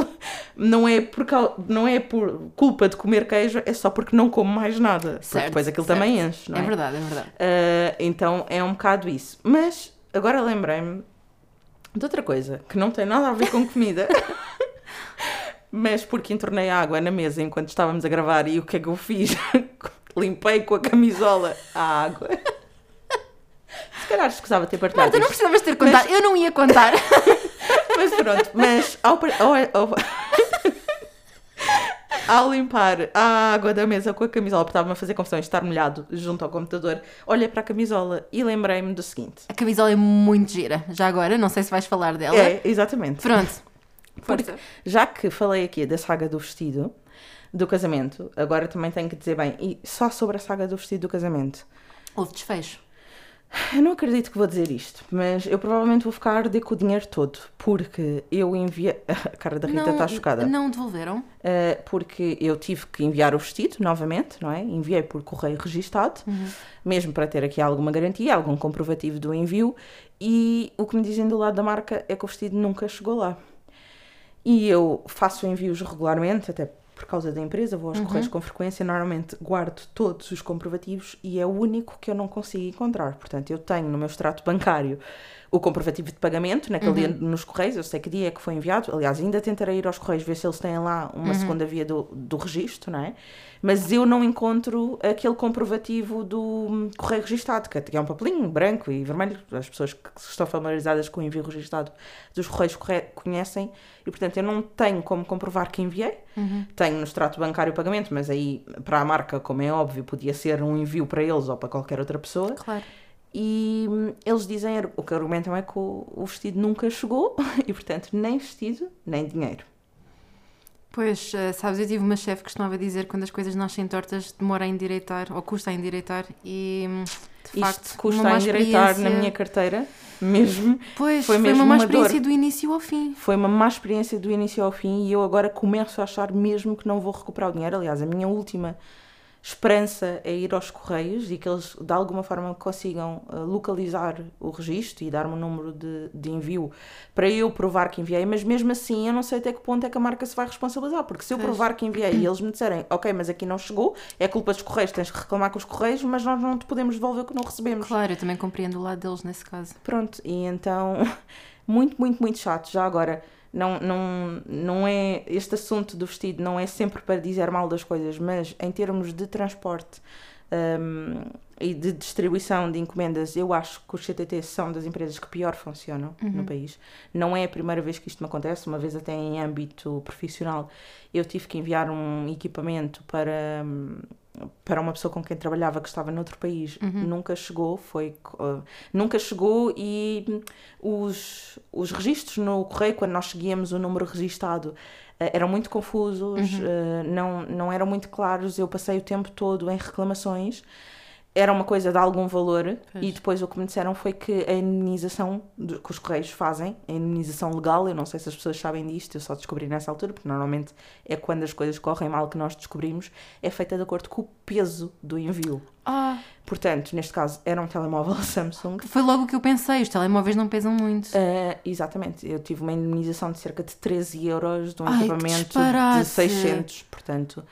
Não é, por, não é por culpa de comer queijo, é só porque não como mais nada. Porque Certo, depois aquilo certo. também enche, não é? É verdade, é verdade. Ah, então é um bocado isso. Mas agora lembrei-me de outra coisa que não tem nada a ver com comida. (laughs) Mas porque entornei água na mesa enquanto estávamos a gravar e o que é que eu fiz? (laughs) Limpei com a camisola a água. (laughs) Se calhar escusava ter partilhado Marta, não precisavas ter contado. Eu não ia contar. (laughs) Mas pronto, mas ao, ao, ao, ao limpar a água da mesa com a camisola, porque estava-me a fazer confusão estar molhado junto ao computador, olhei para a camisola e lembrei-me do seguinte. A camisola é muito gira. Já agora, não sei se vais falar dela. É, exatamente. Pronto. Porque, Força. já que falei aqui da saga do vestido, do casamento, agora também tenho que dizer bem, e só sobre a saga do vestido do casamento. Houve desfecho. Eu não acredito que vou dizer isto, mas eu provavelmente vou ficar arder com o dinheiro todo, porque eu enviei. (laughs) A cara da Rita está chocada. Não devolveram? Uh, porque eu tive que enviar o vestido novamente, não é? Enviei por correio registado, mesmo para ter aqui alguma garantia, algum comprovativo do envio, e o que me dizem do lado da marca é que o vestido nunca chegou lá. E eu faço envios regularmente, até por causa da empresa, vou aos correios com frequência, normalmente guardo todos os comprovativos e é o único que eu não consigo encontrar. Portanto, eu tenho no meu extrato bancário o comprovativo de pagamento, naquele dia nos correios, eu sei que dia é que foi enviado. Aliás, ainda tentarei ir aos correios ver se eles têm lá uma segunda via do, do registro, não é? Mas eu não encontro aquele comprovativo do hum, correio registado, que é um papelinho branco e vermelho. As pessoas que estão familiarizadas com o envio registado dos correios corre- conhecem. E, portanto, eu não tenho como comprovar que enviei. Tenho no extrato bancário o pagamento, mas aí, para a marca, como é óbvio, podia ser um envio para eles ou para qualquer outra pessoa. Claro. E hum, eles dizem, o que argumentam é que o, vestido nunca chegou (laughs) e, portanto, nem vestido, nem dinheiro. Pois, eh, sabes, eu tive uma chefe que costumava dizer que quando as coisas nascem tortas demora a endireitar, ou custa a endireitar, e hum, de facto, Isto custa uma má a endireitar na experiência- minha carteira, (laughs) mesmo. Pois, foi foi, mesmo uma má uma experiência dor. do início ao fim. Foi uma má experiência do início ao fim e eu agora começo a achar mesmo que não vou recuperar o dinheiro. Aliás, a minha última esperança é ir aos correios e que eles de alguma forma consigam uh, localizar o registro e dar-me um número de, de envio para eu provar que enviei, mas mesmo assim eu não sei até que ponto é que a marca se vai responsabilizar, porque se eu provar que enviei e eles me disserem, ok, mas aqui não chegou, é culpa dos correios, tens que reclamar com os correios, mas nós não te podemos devolver o que não recebemos. Claro, eu também compreendo o lado deles nesse caso. Pronto, e então, (laughs) muito, muito, muito chato. Já agora, não, não, não é. Este assunto do vestido não é sempre para dizer mal das coisas, mas em termos de transporte hum, e de distribuição de encomendas, eu acho que os CTT são das empresas que pior funcionam no país. Não é a primeira vez que isto me acontece, uma vez até em âmbito profissional, eu tive que enviar um equipamento para. hum, para uma pessoa com quem trabalhava que estava noutro país nunca chegou foi uh, nunca chegou e os, os registros no correio quando nós seguíamos o número registado uh, eram muito confusos uh, não não eram muito claros. Eu passei o tempo todo em reclamações era uma coisa de algum valor Pois. e depois o que me disseram foi que a indemnização do- que os correios fazem, a indemnização legal, eu não sei se as pessoas sabem disto, eu só descobri nessa altura, porque normalmente é quando as coisas correm mal que nós descobrimos, é feita de acordo com o peso do envio. Ah, Portanto, neste caso era um telemóvel (laughs) Samsung. foi logo o que eu pensei, os telemóveis não pesam muito. Ah, exatamente, eu tive uma indemnização de cerca de 13 euros de um Ai, equipamento de disparate! 600, portanto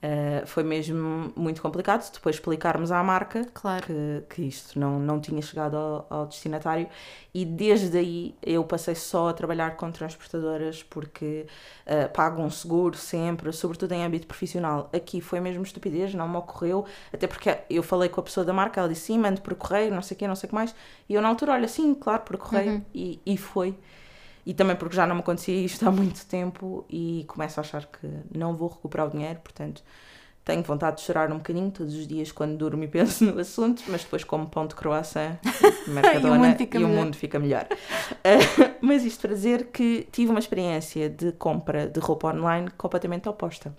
ah, foi mesmo muito complicado depois explicarmos à marca Claro. que, que isto não, não tinha chegado ao, ao destinatário e desde aí eu passei só a trabalhar com transportadoras porque uh, pago um seguro sempre, sobretudo em âmbito profissional. Aqui foi mesmo estupidez, não me ocorreu, até porque eu falei com a pessoa da marca, ela disse sim, mando por correio, não sei o quê, não sei o que mais, e eu na altura, olha, sim, claro, por correio, e, e foi. E também porque já não me acontecia isto há muito tempo e começo a achar que não vou recuperar o dinheiro, portanto Tenho vontade de chorar um bocadinho todos os dias quando durmo e (laughs) penso no assunto, mas depois como pão de croissant, Mercadona, (laughs) mundo fica e o mundo fica melhor. Uh, (laughs) mas isto para dizer que tive uma experiência de compra de roupa online completamente oposta.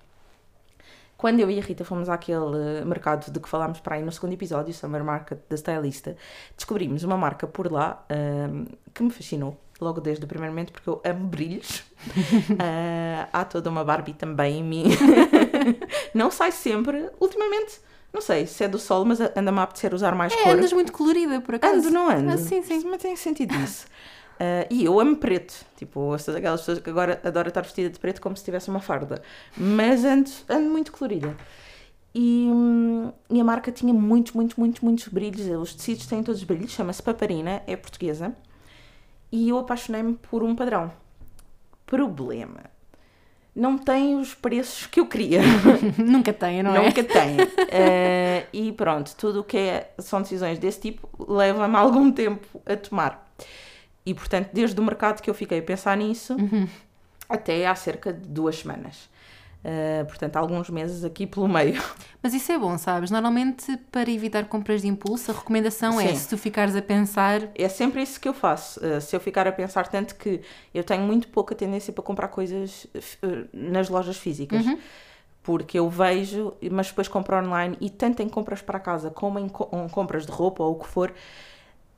Quando eu e a Rita fomos àquele mercado de que falámos para aí no segundo episódio, Summer Market da Stylista, descobrimos uma marca por lá um, que me fascinou logo desde o primeiro momento porque eu amo brilhos. Uh, (laughs) há toda uma Barbie também em mim. (laughs) não sai sempre, ultimamente, não sei se é do sol, mas anda-me a apetecer usar mais É, cor. andas muito colorida, por acaso. Ando, não ando? Ah, sim, sim. Mas tem sentido isso. Uh, e eu amo preto. Tipo, eu sou daquelas pessoas que agora adoro estar vestida de preto como se tivesse uma farda. Mas ando, ando muito colorida. E, hum, e a marca tinha muitos, muitos, muitos, muitos brilhos. Os tecidos têm todos brilhos. Chama-se Paparina, é portuguesa. E eu apaixonei-me por um padrão. Problema. Não tem os preços que eu queria. (laughs) Nunca tenho, não é? Nunca tem. Eh, e pronto, tudo o que é, são decisões desse tipo leva-me algum tempo a tomar. E portanto, desde o mercado que eu fiquei a pensar nisso, até há cerca de duas semanas. Eh, portanto, alguns meses aqui pelo meio. (laughs) Mas isso é bom, sabes? Normalmente, para evitar compras de impulso, a recomendação é, Sim. se tu ficares a pensar... É sempre isso que eu faço. Eh, se eu ficar a pensar tanto que eu tenho muito pouca tendência para comprar coisas eh, nas lojas físicas. Porque eu vejo, mas depois compro online e tanto em compras para casa como em, co- em compras de roupa ou o que for,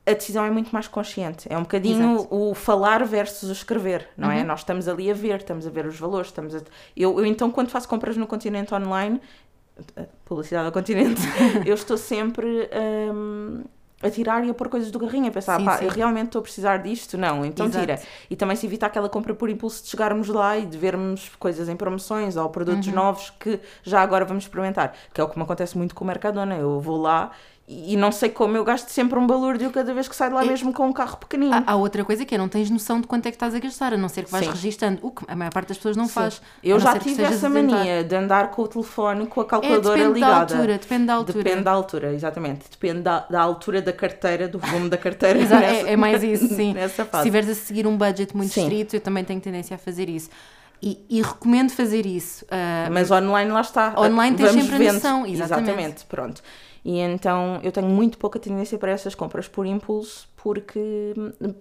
a decisão é muito mais consciente. É um bocadinho Exato. o falar versus o escrever, não é? Nós estamos ali a ver, estamos a ver os valores, estamos a... Eu, eu então, quando faço compras no continente online, publicidade ao continente, (laughs) eu estou sempre hum, a tirar e a pôr coisas do carrinho, a pensar, Sim, pá, sim. eu realmente estou a precisar disto? Não, então Exato. tira. E também se evita aquela compra por impulso de chegarmos lá e de vermos coisas em promoções ou produtos Uhum. novos que já agora vamos experimentar, que é o que me acontece muito com o Mercadona. Eu vou lá e não sei como eu gasto sempre um balúrdio cada vez que saio de lá mesmo com um carro pequenino. Há, há outra coisa que é, não tens noção de quanto é que estás a gastar, a não ser que vais Sim. registando, o que a maior parte das pessoas não Sim. faz. Eu já tive essa mania de andar com o telefone com a É, calculadora depende da ligada. altura, depende da altura. Depende da altura, exatamente. Depende da, da altura da carteira, do volume da carteira. Exa- nessa- (laughs) é, é mais isso, sim. (laughs) Se estiveres a seguir um budget muito Sim. estrito, eu também tenho tendência a fazer isso. E, e recomendo fazer isso. ah, Mas online lá está. Online tens Vamos sempre a noção, exatamente. pronto. E então eu tenho muito pouca tendência para essas compras por impulso, porque hum,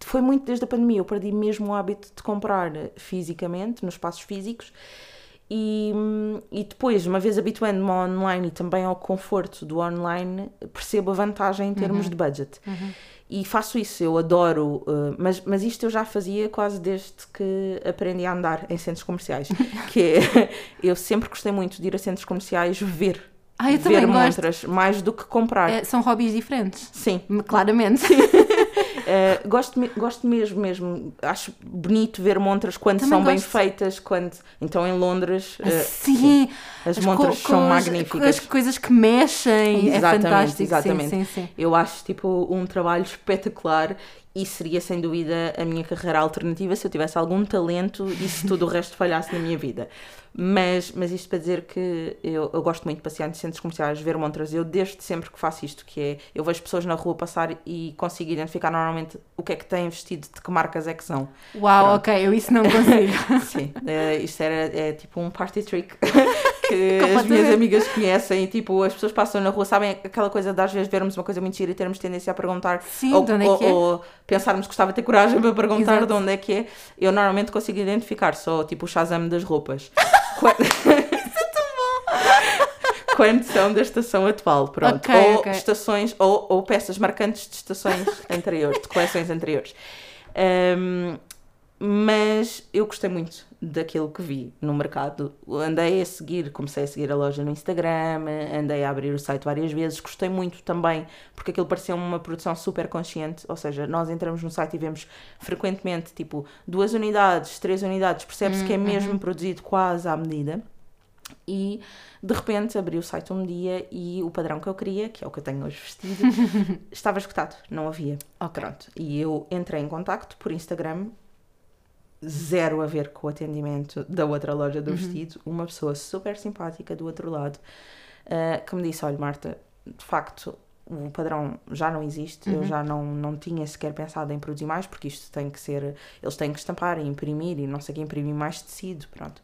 foi muito desde a pandemia. Eu perdi mesmo o hábito de comprar fisicamente, nos espaços físicos. E, hum, e depois, uma vez habituando-me ao online e também ao conforto do online, percebo a vantagem em termos de budget. E faço isso, eu adoro, uh, mas, mas isto eu já fazia quase desde que aprendi a andar em centros comerciais. (laughs) que é, (laughs) eu sempre gostei muito de ir a centros comerciais ver. Ah, eu ver também gosto. montras, mais do que comprar. é, são hobbies diferentes. Sim, Claramente. Uh, (laughs) gosto, me- gosto mesmo, mesmo. Acho bonito ver montras quando Também são bem gosto. feitas, quando. Então em Londres. uh, Sim, as As montras são magníficas. As coisas que mexem, é Exatamente, fantástico. exatamente. Sim, sim, sim. Eu acho tipo um trabalho espetacular e seria sem dúvida a minha carreira alternativa se eu tivesse algum talento e se tudo o (laughs) resto falhasse na minha vida. Mas, mas isto para dizer que eu, eu gosto muito de passear em centros comerciais, ver montras. Eu desde sempre que faço isto, que é eu vejo pessoas na rua passar e consigo identificar normalmente o que é que têm vestido, de que marcas é que são. Uau, ok, eu isso não consigo. (laughs) Sim, eh, isto era é, tipo um party trick (laughs) (laughs) que as minhas amigas conhecem tipo, as pessoas passam na rua, sabem aquela coisa de às vezes vermos uma coisa muito gira e termos tendência a perguntar Sim, ou, de onde é que é? ou pensarmos que gostava de ter coragem para perguntar Exato. de onde é que é. Eu normalmente consigo identificar só tipo o Shazam das roupas. (laughs) Quando... (laughs) Quando são da estação atual, pronto. Ok, ou ok. estações, ou, ou peças marcantes de estações anteriores, de coleções anteriores. Ahm, mas eu gostei muito daquilo que vi no mercado. Andei a seguir, comecei a seguir a loja no Instagram, andei a abrir o site várias vezes. Gostei muito também, porque aquilo pareceu uma produção super consciente. Ou seja, nós entramos no site e vemos frequentemente tipo duas unidades, três unidades, percebe-se que é mesmo produzido quase à medida. E de repente abri o site um dia e o padrão que eu queria, que é o que eu tenho hoje vestido, (laughs) estava esgotado, não havia. Ok. Pronto. E eu entrei em contacto por Instagram, zero a ver com o atendimento da outra loja do vestido, uma pessoa super simpática do outro lado, ah, que me disse: Olha, Marta, de facto. O padrão já não existe, eu já não, não tinha sequer pensado em produzir mais, porque isto tem que ser. Eles têm que estampar e imprimir e não sei o que, imprimir mais tecido, pronto.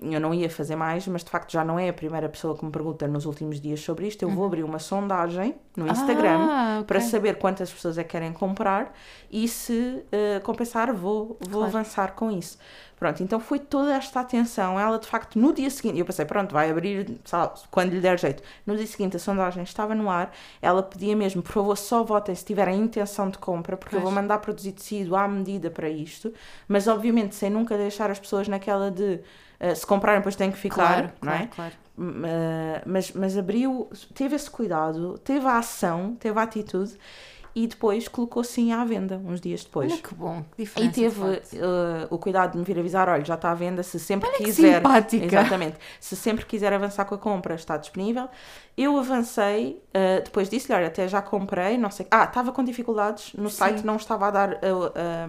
Eu não ia fazer mais, mas de facto já não é a primeira pessoa que me pergunta nos últimos dias sobre isto. Eu vou abrir uma sondagem no Instagram Uhum. Ah, ok. para saber quantas pessoas é que querem comprar e se eh, compensar vou, vou Claro. avançar com isso. Pronto, então foi toda esta atenção. Ela de facto no dia seguinte, eu pensei, pronto, vai abrir, lá, quando lhe der jeito. No dia seguinte a sondagem estava no ar, ela pedia mesmo, por favor, só votem se tiverem intenção de compra, porque eu vou Pois. mandar produzir tecido à medida para isto, mas obviamente sem nunca deixar as pessoas naquela de eh, se comprarem depois têm que ficar, Claro, não é? claro, claro. M- eh, mas, mas abriu, teve esse cuidado, teve a ação, teve a atitude e depois colocou sim à venda, uns dias depois. Olha que bom, que E diferença. de teve eh, o cuidado de me vir avisar, olha, já está à venda, se sempre que quiser. simpática. Exatamente. Se sempre quiser avançar com a compra, está disponível. Eu avancei, eh, depois disse-lhe, olha, até já comprei, não sei. Ah, estava com dificuldades no Sim. site, não estava a dar eh,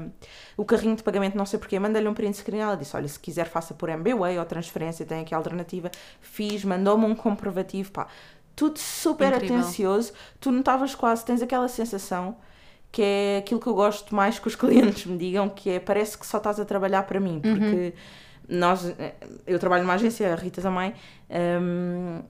o carrinho de pagamento, não sei porquê. Mandei-lhe um print screen, ela disse, olha, se quiser faça por MBWay ou transferência, tem aqui a alternativa. Fiz, mandou-me um comprovativo, pá. Tudo super Incrível. atencioso. Tu notavas quase, tens aquela sensação que é aquilo que eu gosto mais que os clientes me digam, que é parece que só estás a trabalhar para mim, porque nós, eh, eu trabalho numa agência, a Rita também, hum,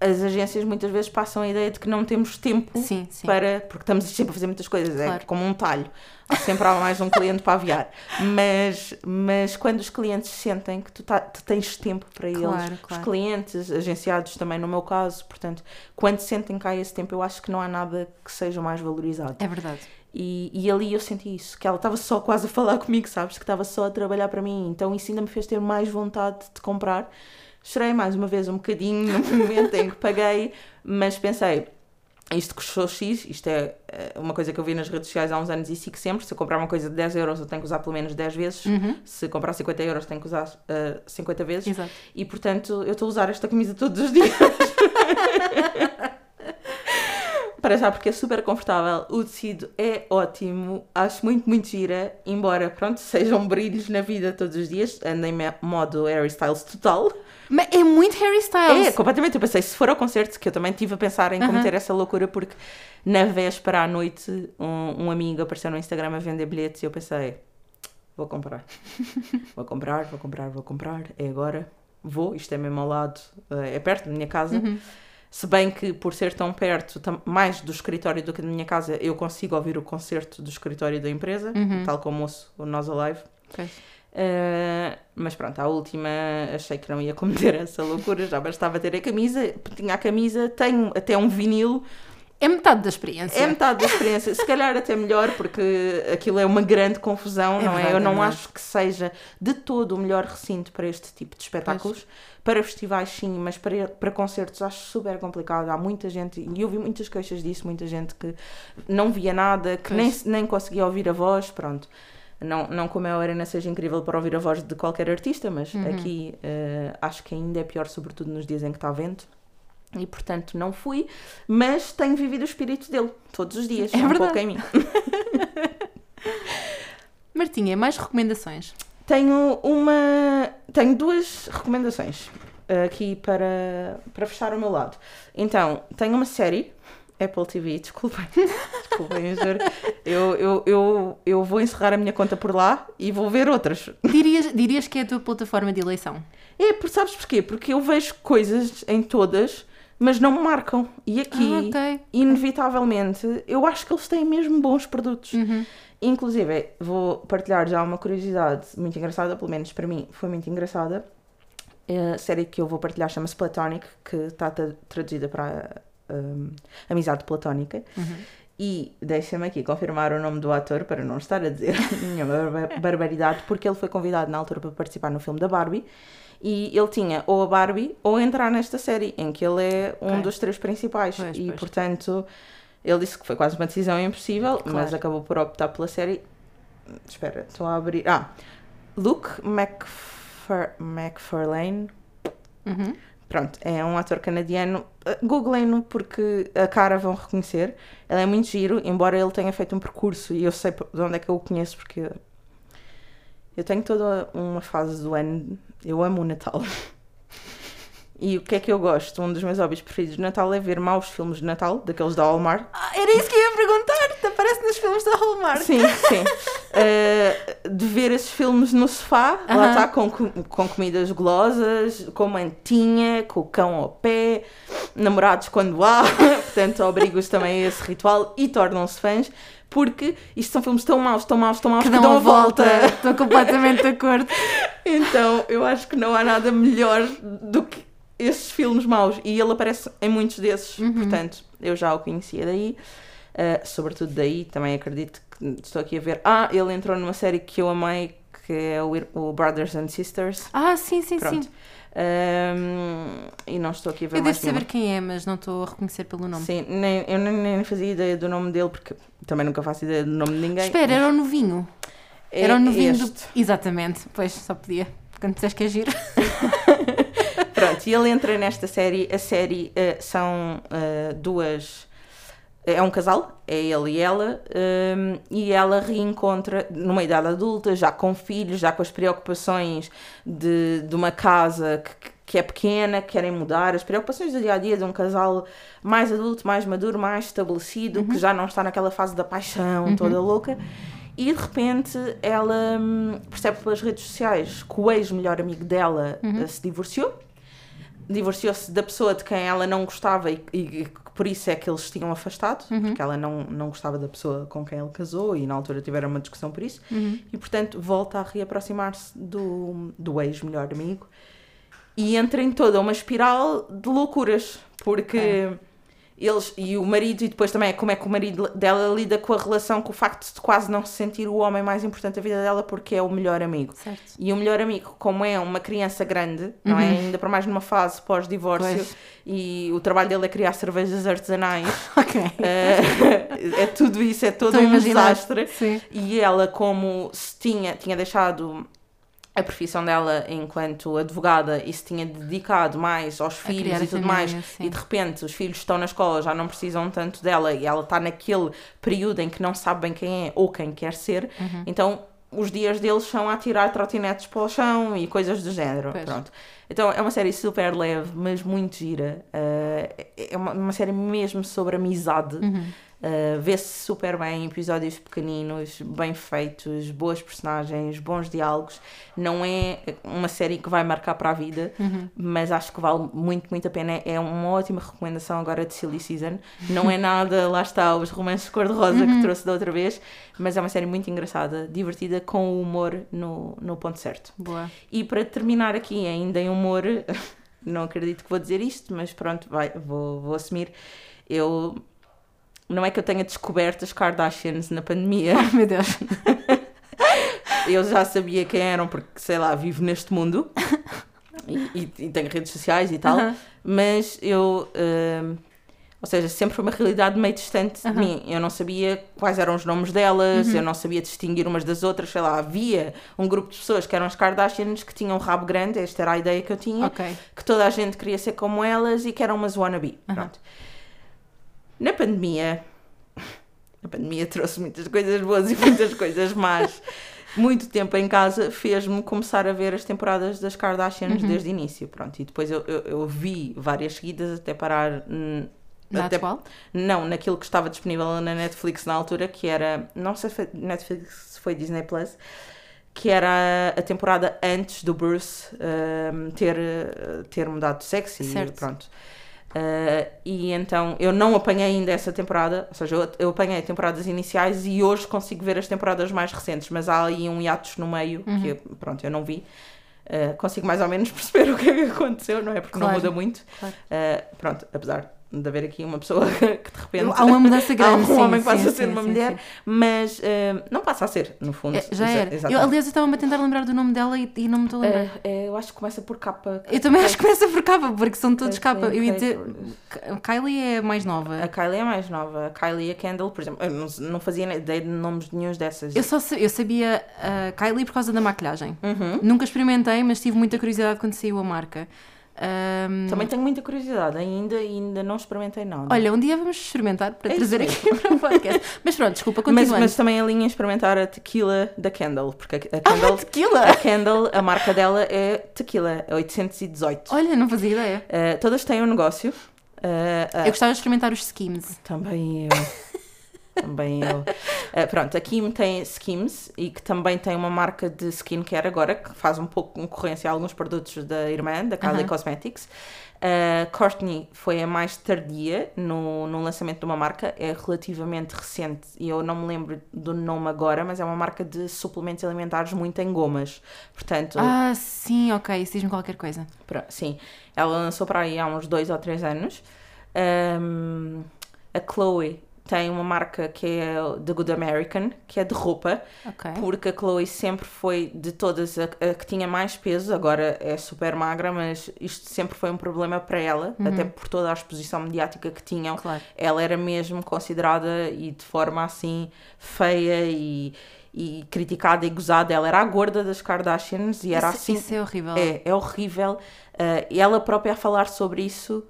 as agências muitas vezes passam a ideia de que não temos tempo Sim, sim. para, porque estamos (laughs) sempre a fazer muitas coisas, é Claro. como um talho, há sempre há mais um cliente para aviar, mas, mas quando os clientes sentem que tu, tá- tu tens tempo para eles, Claro, os claro. clientes, agenciados também no meu caso, portanto, quando sentem cá esse tempo, eu acho que não há nada que seja mais valorizado. É verdade. E, e ali eu senti isso, que ela estava só quase a falar (laughs) comigo, sabes? Que estava só a trabalhar para mim. Então isso ainda me fez ter mais vontade de comprar. Chorei mais uma vez um bocadinho no (laughs) momento em que paguei, mas pensei, isto custou X, isto é eh, uma coisa que eu vi nas redes sociais há uns anos e sigo sempre. Se eu comprar uma coisa de 10 euros, eu tenho que usar pelo menos 10 vezes. Uhum. Se comprar 50 euros, tenho que usar eh, 50 vezes. Exato. E portanto, eu estou a usar esta camisa todos os dias. (laughs) Para já, porque é super confortável, o tecido é ótimo, acho muito, muito gira, embora, pronto, sejam brilhos na vida todos os dias, ando em me- modo Harry Styles total. Mas é muito Harry Styles. É, completamente, eu pensei, se for ao concerto, que eu também estive a pensar em cometer essa loucura, porque na véspera à noite, um, um amigo apareceu no Instagram a vender bilhetes e eu pensei, vou comprar, (laughs) vou comprar, vou comprar, vou comprar, é agora, vou, isto é mesmo ao lado, eh, é perto da minha casa. Uhum. Se bem que por ser tão perto, mais do escritório do que da minha casa, eu consigo ouvir o concerto do escritório da empresa, Uhum. tal como ouço o Nós Alive. Ok. Uh, mas pronto, à última achei que não ia cometer (laughs) essa loucura, já bastava ter a camisa, tinha a camisa, tenho até um vinil, É metade da experiência. é metade da experiência, se calhar até melhor, porque aquilo é uma grande confusão, É não é? verdade, Eu é não verdade. acho que seja de todo o melhor recinto para este tipo de espetáculos. Para festivais, sim, mas para, para concertos acho super complicado. Há muita gente, e eu vi muitas queixas disso, muita gente que não via nada, que nem, Pois. nem conseguia ouvir a voz, pronto. Não, não como a Arena seja incrível para ouvir a voz de qualquer artista, mas Uhum. aqui eh, acho que ainda é pior, sobretudo nos dias em que está vento. E portanto não fui, mas tenho vivido o espírito dele todos os dias, (laughs) É um verdade. pouco em mim. (laughs) Martinha, mais recomendações? Tenho uma. Tenho duas recomendações eh, aqui para, para fechar o meu lado. Então, tenho uma série, Apple TV, (laughs) desculpem, desculpem, eu juro. Eu, eu, eu, eu vou encerrar a minha conta por lá e vou ver outras. Dirias, dirias que é a tua plataforma de eleição? É, por, sabes porquê? Porque eu vejo coisas em todas, mas não me marcam. E aqui, Ah, ok. inevitavelmente, eu acho que eles têm mesmo bons produtos. Uhum. Inclusive, vou partilhar já uma curiosidade muito engraçada, pelo menos para mim foi muito engraçada. A série que eu vou partilhar chama-se Platonic, que está tra- traduzida para hum, Amizade Platónica. E deixa-me aqui confirmar o nome do ator para não estar a dizer (laughs) nenhuma barba- barbaridade, porque ele foi convidado na altura para participar no filme da Barbie. E ele tinha ou a Barbie ou entrar nesta série, em que ele é um Ok. dos três principais. Pois, e pois. portanto, ele disse que foi quase uma decisão impossível, mas Claro. acabou por optar pela série. Espera, estou a abrir. Ah, Luke McFar... McFarlane. Uhum. Pronto, é um ator canadiano. Uh, Googlem-no porque a cara vão reconhecer. Ele é muito giro, embora ele tenha feito um percurso e eu sei de onde é que eu o conheço porque eu tenho toda uma fase do ano. Eu amo o Natal. (laughs) E o que é que eu gosto? Um dos meus hobbies preferidos de Natal é ver maus filmes de Natal, daqueles da Hallmark. Ah, era isso que eu ia perguntar. Te aparece nos filmes da Hallmark. Sim, (laughs) sim. uh, de ver esses filmes no sofá, lá Aham. está, com, co- com comidas golosas, com mantinha, com o cão ao pé, namorados quando há, (laughs) portanto, obrigo-os também a esse ritual e tornam-se fãs, porque isto são filmes tão maus, tão maus, tão maus, Que que, dão a volta. Estou completamente de acordo. (laughs) Então, eu acho que não há nada melhor do que esses filmes maus. E ele aparece em muitos desses, Uhum. portanto, eu já o conhecia daí. Uh, sobretudo daí, também acredito que estou aqui a ver. Ah, ele entrou numa série que eu amei, que é o, Brothers and Sisters. Ah, sim, sim, Pronto. sim. Um, e não estou aqui a ver Eu devo saber nenhuma. quem é, mas não estou a reconhecer pelo nome. Sim, nem, eu nem, nem fazia ideia do nome dele, porque também nunca faço ideia do nome de ninguém. Espera, era o novinho. É Era o novinho do... este. Exatamente. Pois, só podia. Quando disseste que é giro. (laughs) Pronto, e ele entra nesta série. A série eh, são eh, duas. É um casal, é ele e ela, hum, e ela reencontra numa idade adulta, já com filhos, já com as preocupações de, de uma casa que, que é pequena, que querem mudar, as preocupações do dia a dia de um casal mais adulto, mais maduro, mais estabelecido, que já não está naquela fase da paixão toda louca. E de repente ela hum, percebe pelas redes sociais que o ex-melhor amigo dela eh, se divorciou divorciou-se da pessoa de quem ela não gostava e, e por isso é que eles se tinham afastado, porque ela não, não gostava da pessoa com quem ele casou e na altura tiveram uma discussão por isso, e portanto volta a reaproximar-se do, do ex-melhor amigo e entra em toda uma espiral de loucuras, porque eles e o marido, e depois também é como é que o marido dela lida com a relação, com o facto de quase não se sentir o homem mais importante da vida dela porque é o melhor amigo. Certo. E o melhor amigo, como é uma criança grande, não é? Ainda para mais numa fase pós-divórcio, Uhum. E o trabalho dele é criar cervejas artesanais, (laughs) Ok. é, (laughs) é tudo isso, é todo Estou um desastre. Sim. E ela, como se tinha, tinha deixado a profissão dela enquanto advogada e se tinha dedicado mais aos filhos criar e a tudo família, mais, sim. e de repente os filhos estão na escola, já não precisam tanto dela e ela está naquele período em que não sabe bem quem é ou quem quer ser, Uhum. então os dias deles são a tirar trotinetes para o chão e coisas do género. Pois. Pronto. Então é uma série super leve, mas muito gira. Uh, é uma, uma série mesmo sobre amizade. Uhum. Uh, Vê-se super bem, episódios pequeninos, bem feitos, boas personagens, bons diálogos. Não é uma série que vai marcar para a vida, Uhum. mas acho que vale muito, muito a pena. É uma ótima recomendação agora de Silly Season. Não é nada, (laughs) lá está, os romances cor-de-rosa Uhum. que trouxe da outra vez, mas é uma série muito engraçada, divertida, com o humor no, no ponto certo. Boa. E para terminar aqui, ainda em humor, (laughs) não acredito que vou dizer isto, mas pronto, vai, vou, vou assumir. Eu. Não é que eu tenha descoberto as Kardashians na pandemia, Ai, meu Deus. (laughs) eu já sabia quem eram, porque sei lá, vivo neste mundo e, e- e tenho redes sociais e tal, Aham. mas eu. hum, ou seja, sempre foi uma realidade meio distante de Aham. mim. Eu não sabia quais eram os nomes delas, eu não sabia distinguir umas das outras. Sei lá, havia um grupo de pessoas que eram as Kardashians que tinham um rabo grande, esta era a ideia que eu tinha Ok. que toda a gente queria ser como elas e que eram umas wannabe. Pronto. Na pandemia, a pandemia trouxe muitas coisas boas e muitas coisas más. Muito tempo em casa fez-me começar a ver as temporadas das Kardashians desde o início. Pronto, e depois eu, eu, eu vi várias seguidas até parar. Na até- atual? Não, naquilo que estava disponível na Netflix na altura, que era. Não sei se foi Netflix, se foi Disney Plus, que era a temporada antes do Bruce hum, ter, eh, ter mudado de sexo e Certo. pronto. Uh, e então eu não apanhei ainda essa temporada, ou seja, eu, eu apanhei temporadas iniciais e hoje consigo ver as temporadas mais recentes, mas há aí um hiatus no meio Uhum. que pronto, eu não vi. Uh, consigo mais ou menos (laughs) perceber o que é que aconteceu, não é? Porque não Claro. muda muito. Claro. Uh, pronto, apesar de haver aqui uma pessoa (laughs) que de repente Há uma mudança (laughs) há grande. um sim, homem que sim, passa a sim, ser uma sim, mulher, sim. mas uh, não passa a ser, no fundo. É, já era. Eu, aliás, eu estava-me a tentar lembrar do nome dela e, e não me estou a lembrar. Uh, é, eu acho que começa por capa. eu também acho que começa por capa, porque são todos capa. Eu ia dizer. Kylie é a mais nova. A Kylie é mais nova. A Kylie e a Kendall, por exemplo, eu não, não fazia ideia de nomes de nenhum dessas. Eu só eu sabia a Kylie por causa da maquilhagem. Uhum. Nunca experimentei, mas tive muita curiosidade quando saiu a marca. Ahm, Também tenho muita curiosidade, ainda, ainda não experimentei nada. Olha, um dia vamos experimentar para É trazer aqui para o podcast. (laughs) Mas pronto, desculpa, mas, continuando. mas também alinho em experimentar a tequila da Kendall, porque a, a Ah, Kendall, tequila! a Kendall, a marca dela é tequila, é 818. Olha, não fazia ideia. Uh, todas têm um negócio. Uh, uh, Eu gostava de experimentar os skims. Também eu. Também eu. Uh, pronto, a Kim tem Skims e que também tem uma marca de skincare agora, que faz um pouco concorrência a alguns produtos da irmã, da Kylie Aham. Cosmetics. A Courtney foi a mais tardia no, no lançamento de uma marca, é relativamente recente e eu não me lembro do nome agora, mas é uma marca de suplementos alimentares muito em gomas. Portanto, Ah, sim, ok, isso diz-me qualquer coisa. Sim, ela lançou para aí há uns dois ou três anos. Ahm, a Chloe tem uma marca que é The Good American, que é de roupa, Ok. porque a Chloe sempre foi de todas a, a que tinha mais peso, agora é super magra, mas isto sempre foi um problema para ela, até por toda a exposição mediática que tinham. Claro. Ela era mesmo considerada e de forma assim feia e, e criticada e gozada. Ela era a gorda das Kardashians e era isso, assim. isso é horrível. É, é horrível. Uh, ela própria a falar sobre isso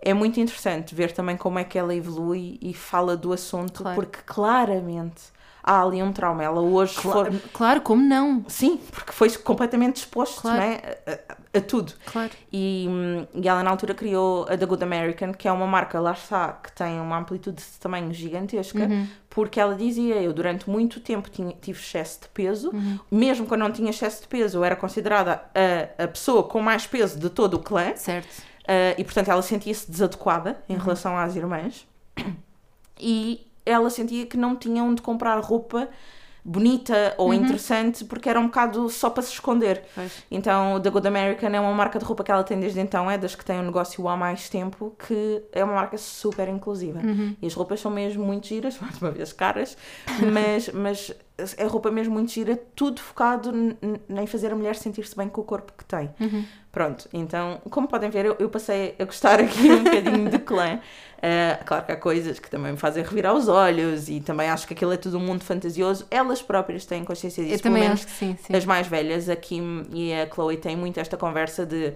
é muito interessante ver também como é que ela evolui e fala do assunto, Claro. porque claramente há ali um trauma. Ela hoje Claro, foi. claro, como não? Sim, porque foi completamente exposto Claro. né, a, a- tudo. Claro. E, e ela na altura criou a The Good American, que é uma marca, lá está, que tem uma amplitude de tamanho gigantesca, Uhum. porque ela dizia, eu durante muito tempo tinha, tive excesso de peso, Uhum. mesmo quando não tinha excesso de peso, eu era considerada a, a pessoa com mais peso de todo o clã, Certo. Uh, e portanto ela sentia-se desadequada em relação às irmãs e ela sentia que não tinha onde comprar roupa bonita ou interessante porque era um bocado só para se esconder. Pois. Então The Good American é uma marca de roupa que ela tem desde então, é das que tem o negócio há mais tempo, que é uma marca super inclusiva. E as roupas são mesmo muito giras, (laughs) mais uma vez caras, mas, mas é roupa mesmo muito gira, tudo focado em fazer a mulher sentir-se bem com o corpo que tem. Pronto, então, como podem ver, eu, eu passei a gostar aqui um bocadinho de clã. Uh, (laughs) claro que há coisas que também me fazem revirar os olhos e também acho que aquilo é tudo um mundo fantasioso. Elas próprias têm consciência disso. Eu também menos acho que sim, sim. as mais velhas, a Kim e a Chloe, têm muito esta conversa de uh,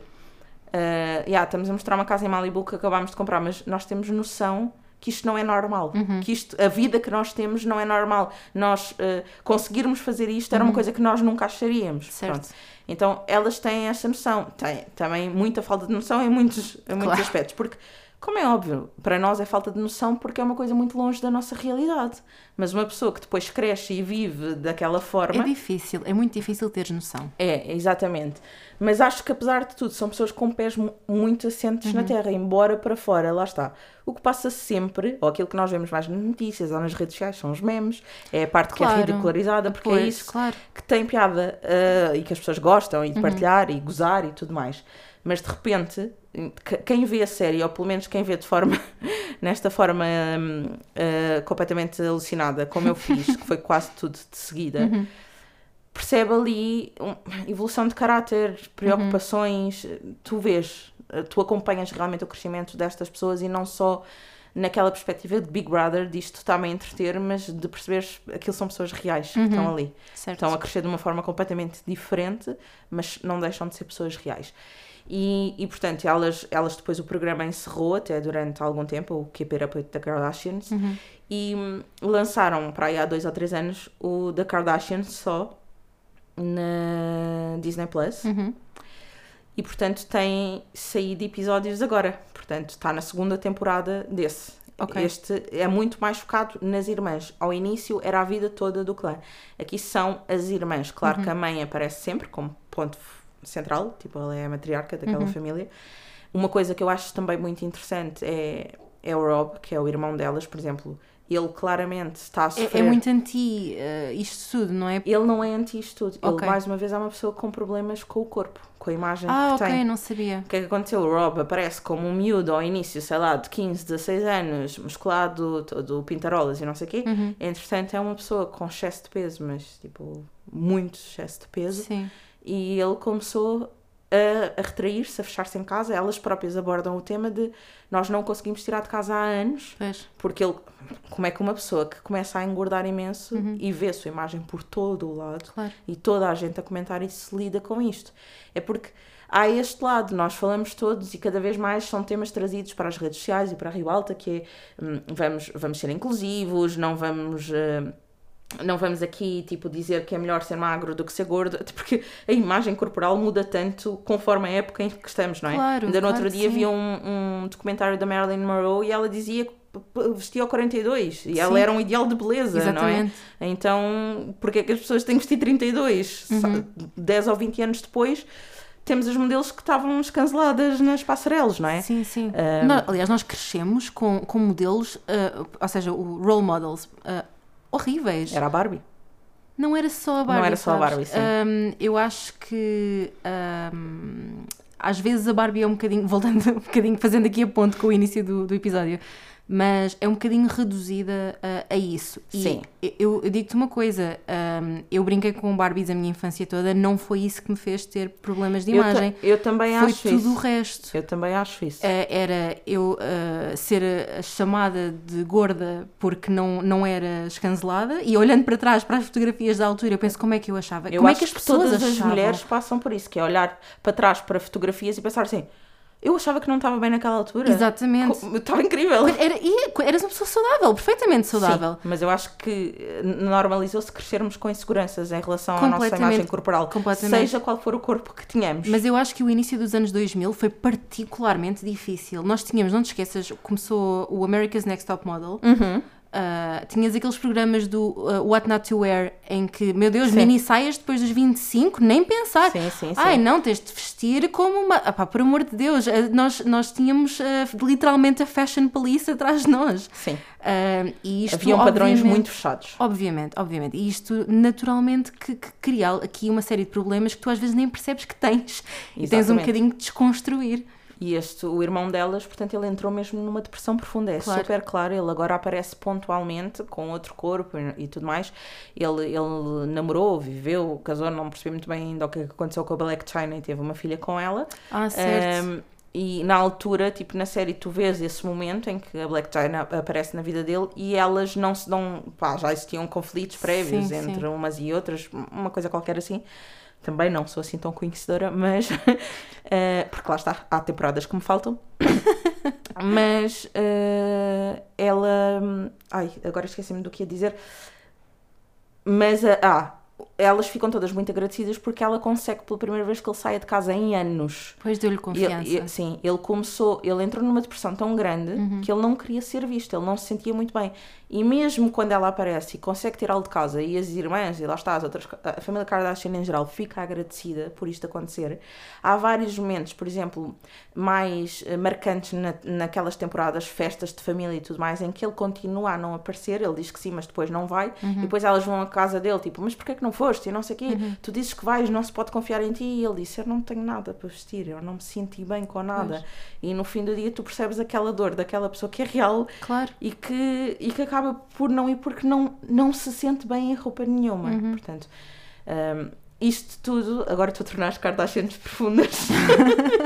yeah, estamos a mostrar uma casa em Malibu que acabámos de comprar, mas nós temos noção que isto não é normal, Uhum. que isto, a vida que nós temos não é normal. Nós uh, conseguirmos fazer isto era uma coisa que nós nunca acharíamos. Uhum. Certo. Pronto. Então elas têm essa noção. Têm também muita falta de noção em muitos, em muitos Claro. aspectos, porque como é óbvio, para nós é falta de noção porque é uma coisa muito longe da nossa realidade. Mas uma pessoa que depois cresce e vive daquela forma. É difícil, é muito difícil teres noção. É, exatamente. Mas acho que apesar de tudo, são pessoas com pés mu- muito assentes Uhum. na terra, embora para fora, lá está. O que passa sempre, ou aquilo que nós vemos mais nas notícias ou nas redes sociais, são os memes, é a parte que é Claro. ridicularizada, porque é Pois, isso claro. que tem piada ah, e que as pessoas gostam Uhum. e de partilhar e gozar e tudo mais. Mas de repente, que- quem vê a série, ou pelo menos quem vê de forma, nesta forma ah, completamente alucinada, como eu fiz, que foi quase tudo de seguida, Uhum. percebe ali evolução de caráter, preocupações, tu vês, tu acompanhas realmente o crescimento destas pessoas e não só naquela perspectiva de Big Brother, disto está-me a entreter, mas de perceberes que aquilo são pessoas reais que estão ali. Certo. Estão a crescer de uma forma completamente diferente, mas não deixam de ser pessoas reais. E, e portanto, elas, elas depois o programa encerrou até durante algum tempo, o Keep It Up with the Kardashians, e hum, lançaram para aí há dois ou três anos o The Kardashians só na Disney Plus. Uhum. E portanto tem saído episódios agora. Portanto, está na segunda temporada desse. Ok. Este é muito mais focado nas irmãs. Ao início era a vida toda do clã. Aqui são as irmãs. Claro Uhum. que a mãe aparece sempre como ponto central, tipo, ela é a matriarca daquela Uhum. família. Uma coisa que eu acho também muito interessante é, é o Rob, que é o irmão delas, por exemplo. Ele claramente está a sofrer. É, é muito anti isto tudo, não é? Ele não é anti isto tudo. Ele, Ok. mais uma vez, é uma pessoa com problemas com o corpo, com a imagem Ah, que ok, tem. não sabia. O que é que aconteceu? O Rob aparece como um miúdo ao início, sei lá, de 15, 16 anos, musculado, todo pintarolas e não sei o quê. Uhum. Entretanto, é uma pessoa com excesso de peso, mas tipo, muito excesso de peso. Sim. E ele começou a, a retrair-se, a fechar-se em casa. Elas próprias abordam o tema de nós não conseguimos tirar de casa há anos, Pois. porque ele, como é que uma pessoa que começa a engordar imenso Uhum. e vê a sua imagem por todo o lado Claro. e toda a gente a comentar isso se lida com isto. É porque há este lado, nós falamos todos e cada vez mais são temas trazidos para as redes sociais e para a Rio Alta, que é hum, vamos, vamos ser inclusivos, não vamos. hum, não vamos aqui, tipo, dizer que é melhor ser magro do que ser gordo, até porque a imagem corporal muda tanto conforme a época em que estamos, não é? Claro, Ainda no claro outro que dia sim. vi um, um documentário da Marilyn Monroe e ela dizia p- vestia o 42 e ela Sim. era um ideal de beleza, Exatamente. não é? Então, porque é que as pessoas têm que vestir 32? Sa- Uhum. 10 ou 20 anos depois, temos as modelos que estavam escanceladas nas passarelas, não é? Sim, sim. Um, Nó- aliás, nós crescemos com, com modelos, ah, ou seja, o role models ah, horríveis. Era a Barbie. Não era só a Barbie. Não era só a sabes? Barbie, sim. Ahm, eu acho que ahm, às vezes a Barbie é um bocadinho, (laughs) voltando um bocadinho, fazendo aqui a ponto com o início do, do episódio, mas é um bocadinho reduzida a, a isso. E Sim. Eu, eu digo-te uma coisa, ahm, eu brinquei com Barbies a minha infância toda, não foi isso que me fez ter problemas de Eu, imagem. eu também Foi acho tudo isso. o resto. Eu também acho isso. Eh, era eu eh, ser chamada de gorda porque não, não era escancelada e olhando para trás para as fotografias da altura eu penso como é que eu achava Eu como é acho que as pessoas todas as achavam? mulheres passam por isso, que é olhar para trás para fotografias e pensar assim, eu achava que não estava bem naquela altura. exatamente Estava incrível. era, e eras uma pessoa saudável perfeitamente saudável Sim, mas eu acho que eh, normalizou-se crescermos com inseguranças em relação à nossa imagem corporal, Completamente. seja qual for o corpo que tenhamos. Mas eu acho que o início dos anos 2000 foi particularmente difícil. Nós tínhamos, não te esqueças, começou o America's Next Top Model. Uhum. Uh, tinhas aqueles programas do uh, What Not to Wear em que, meu Deus, Sim. mini saias depois dos 25, nem pensar. Sim, sim, sim. Ai, não, tens de vestir como uma. Ah, pá, por amor de Deus, nós, nós tínhamos uh, literalmente a fashion police atrás de nós. Sim. E isto, Haviam padrões muito fechados. Obviamente, obviamente. E isto naturalmente que, que cria aqui uma série de problemas que tu às vezes nem percebes que tens. E tens um Exatamente. bocadinho de desconstruir. E este, o irmão delas, portanto, ele entrou mesmo numa depressão profunda. É Claro. super claro. Ele agora aparece pontualmente com outro corpo e, e tudo mais. Ele, ele namorou, viveu, casou, não percebi muito bem ainda o que aconteceu com a Black China e teve uma filha com ela. Ah, certo. Um, e na altura, tipo, na série, tu vês esse momento em que a Black China aparece na vida dele e elas não se dão. Pá, já existiam conflitos prévios Sim, entre sim. umas e outras, uma coisa qualquer assim. Também não sou assim tão conhecedora, mas. (laughs) eh, porque lá está, há temporadas que me faltam. (coughs) mas eh, ela. Ai, agora esqueci-me do que ia dizer. Mas, ah, ah, elas ficam todas muito agradecidas porque ela consegue pela primeira vez que ele saia de casa em anos. Depois deu-lhe Ele- confiança. ele- sim, ele começou, ele entrou numa depressão tão grande Uhum. que ele não queria ser visto, ele não se sentia muito bem. E mesmo quando ela aparece e consegue tirá-lo de casa e as irmãs, e lá está, as outras, a família Kardashian em geral fica agradecida por isto acontecer, há vários momentos, por exemplo, mais eh, marcantes na, naquelas temporadas, festas de família e tudo mais, em que ele continua a não aparecer, ele diz que sim, mas depois não vai, Uhum. e depois elas vão à casa dele, tipo, mas porquê que não foste? E não sei o quê, Uhum. tu dizes que vais, não se pode confiar em ti, e ele disse, eu não tenho nada para vestir, eu não me senti bem com nada. E no fim do dia tu percebes aquela dor daquela pessoa que é real Claro. e que, e que acaba por não ir porque não, não se sente bem em roupa nenhuma. Uhum. Portanto, hum, isto tudo, agora estou a tornar as Kardashians profundas.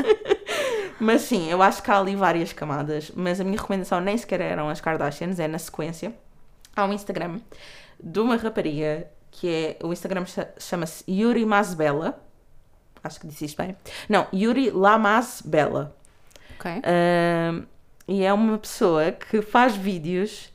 (laughs) mas sim, eu acho que há ali várias camadas. Mas a minha recomendação nem sequer eram as Kardashians, é na sequência. Há um Instagram de uma rapariga que é. O Instagram cha- chama-se Yuri Masbella. Acho que disse isto bem. Não, Yuri Lamasbella. Ok. Ahm, e é uma pessoa que faz vídeos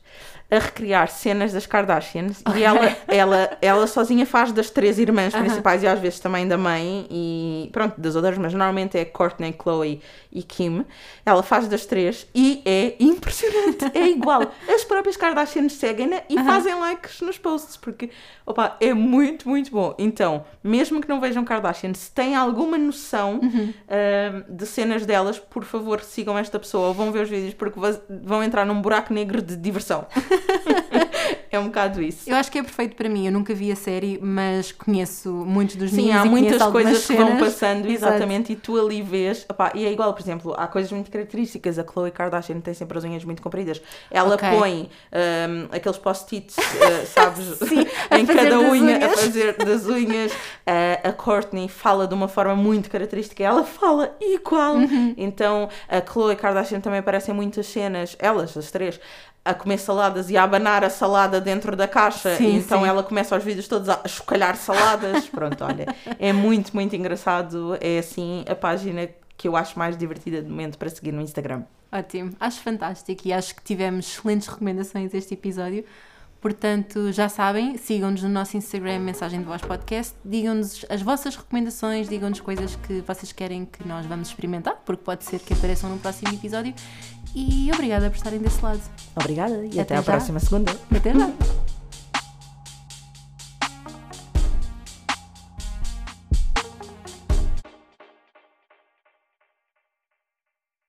a recriar cenas das Kardashians e ela, ela, ela sozinha faz das três irmãs principais e às vezes também da mãe e pronto, das outras, mas normalmente é Courtney, Chloe e Kim. Ela faz das três e é impressionante, é igual. As próprias Kardashians seguem-na e fazem likes nos posts porque opa, é muito, muito bom. Então, mesmo que não vejam Kardashians, se têm alguma noção ahm, de cenas delas, por favor, sigam esta pessoa ou vão ver os vídeos porque vão entrar num buraco negro de diversão. (laughs) é um bocado isso. Eu acho que é perfeito para mim. Eu nunca vi a série, mas conheço muitos dos Sim, há muitas coisas que vão passando, Exato. exatamente, e tu ali vês, opá, e é igual, por exemplo, há coisas muito características, a Khloe Kardashian tem sempre as unhas muito compridas, ela Ok. põe hum, aqueles post-its, uh, (laughs) sabes, Sim, a em cada unha, a unhas. fazer das unhas, Uh, a Courtney fala de uma forma muito característica, ela fala igual, Uhum. então a Khloe Kardashian também aparecem muitas cenas, elas, as três, a comer saladas e a abanar a salada dentro da caixa, Sim, e então sim. ela começa os vídeos todos a chocalhar saladas. (laughs) Pronto, olha, é muito, muito engraçado. É assim a página que eu acho mais divertida de momento para seguir no Instagram. Ótimo, acho fantástico e acho que tivemos excelentes recomendações este episódio Portanto, já sabem, sigam-nos no nosso Instagram, Mensagem de Voz Podcast, digam-nos as vossas recomendações, digam-nos coisas que vocês querem que nós vamos experimentar, porque pode ser que apareçam no próximo episódio. E obrigada por estarem desse lado. Obrigada e Até até, à próxima segunda. Até já!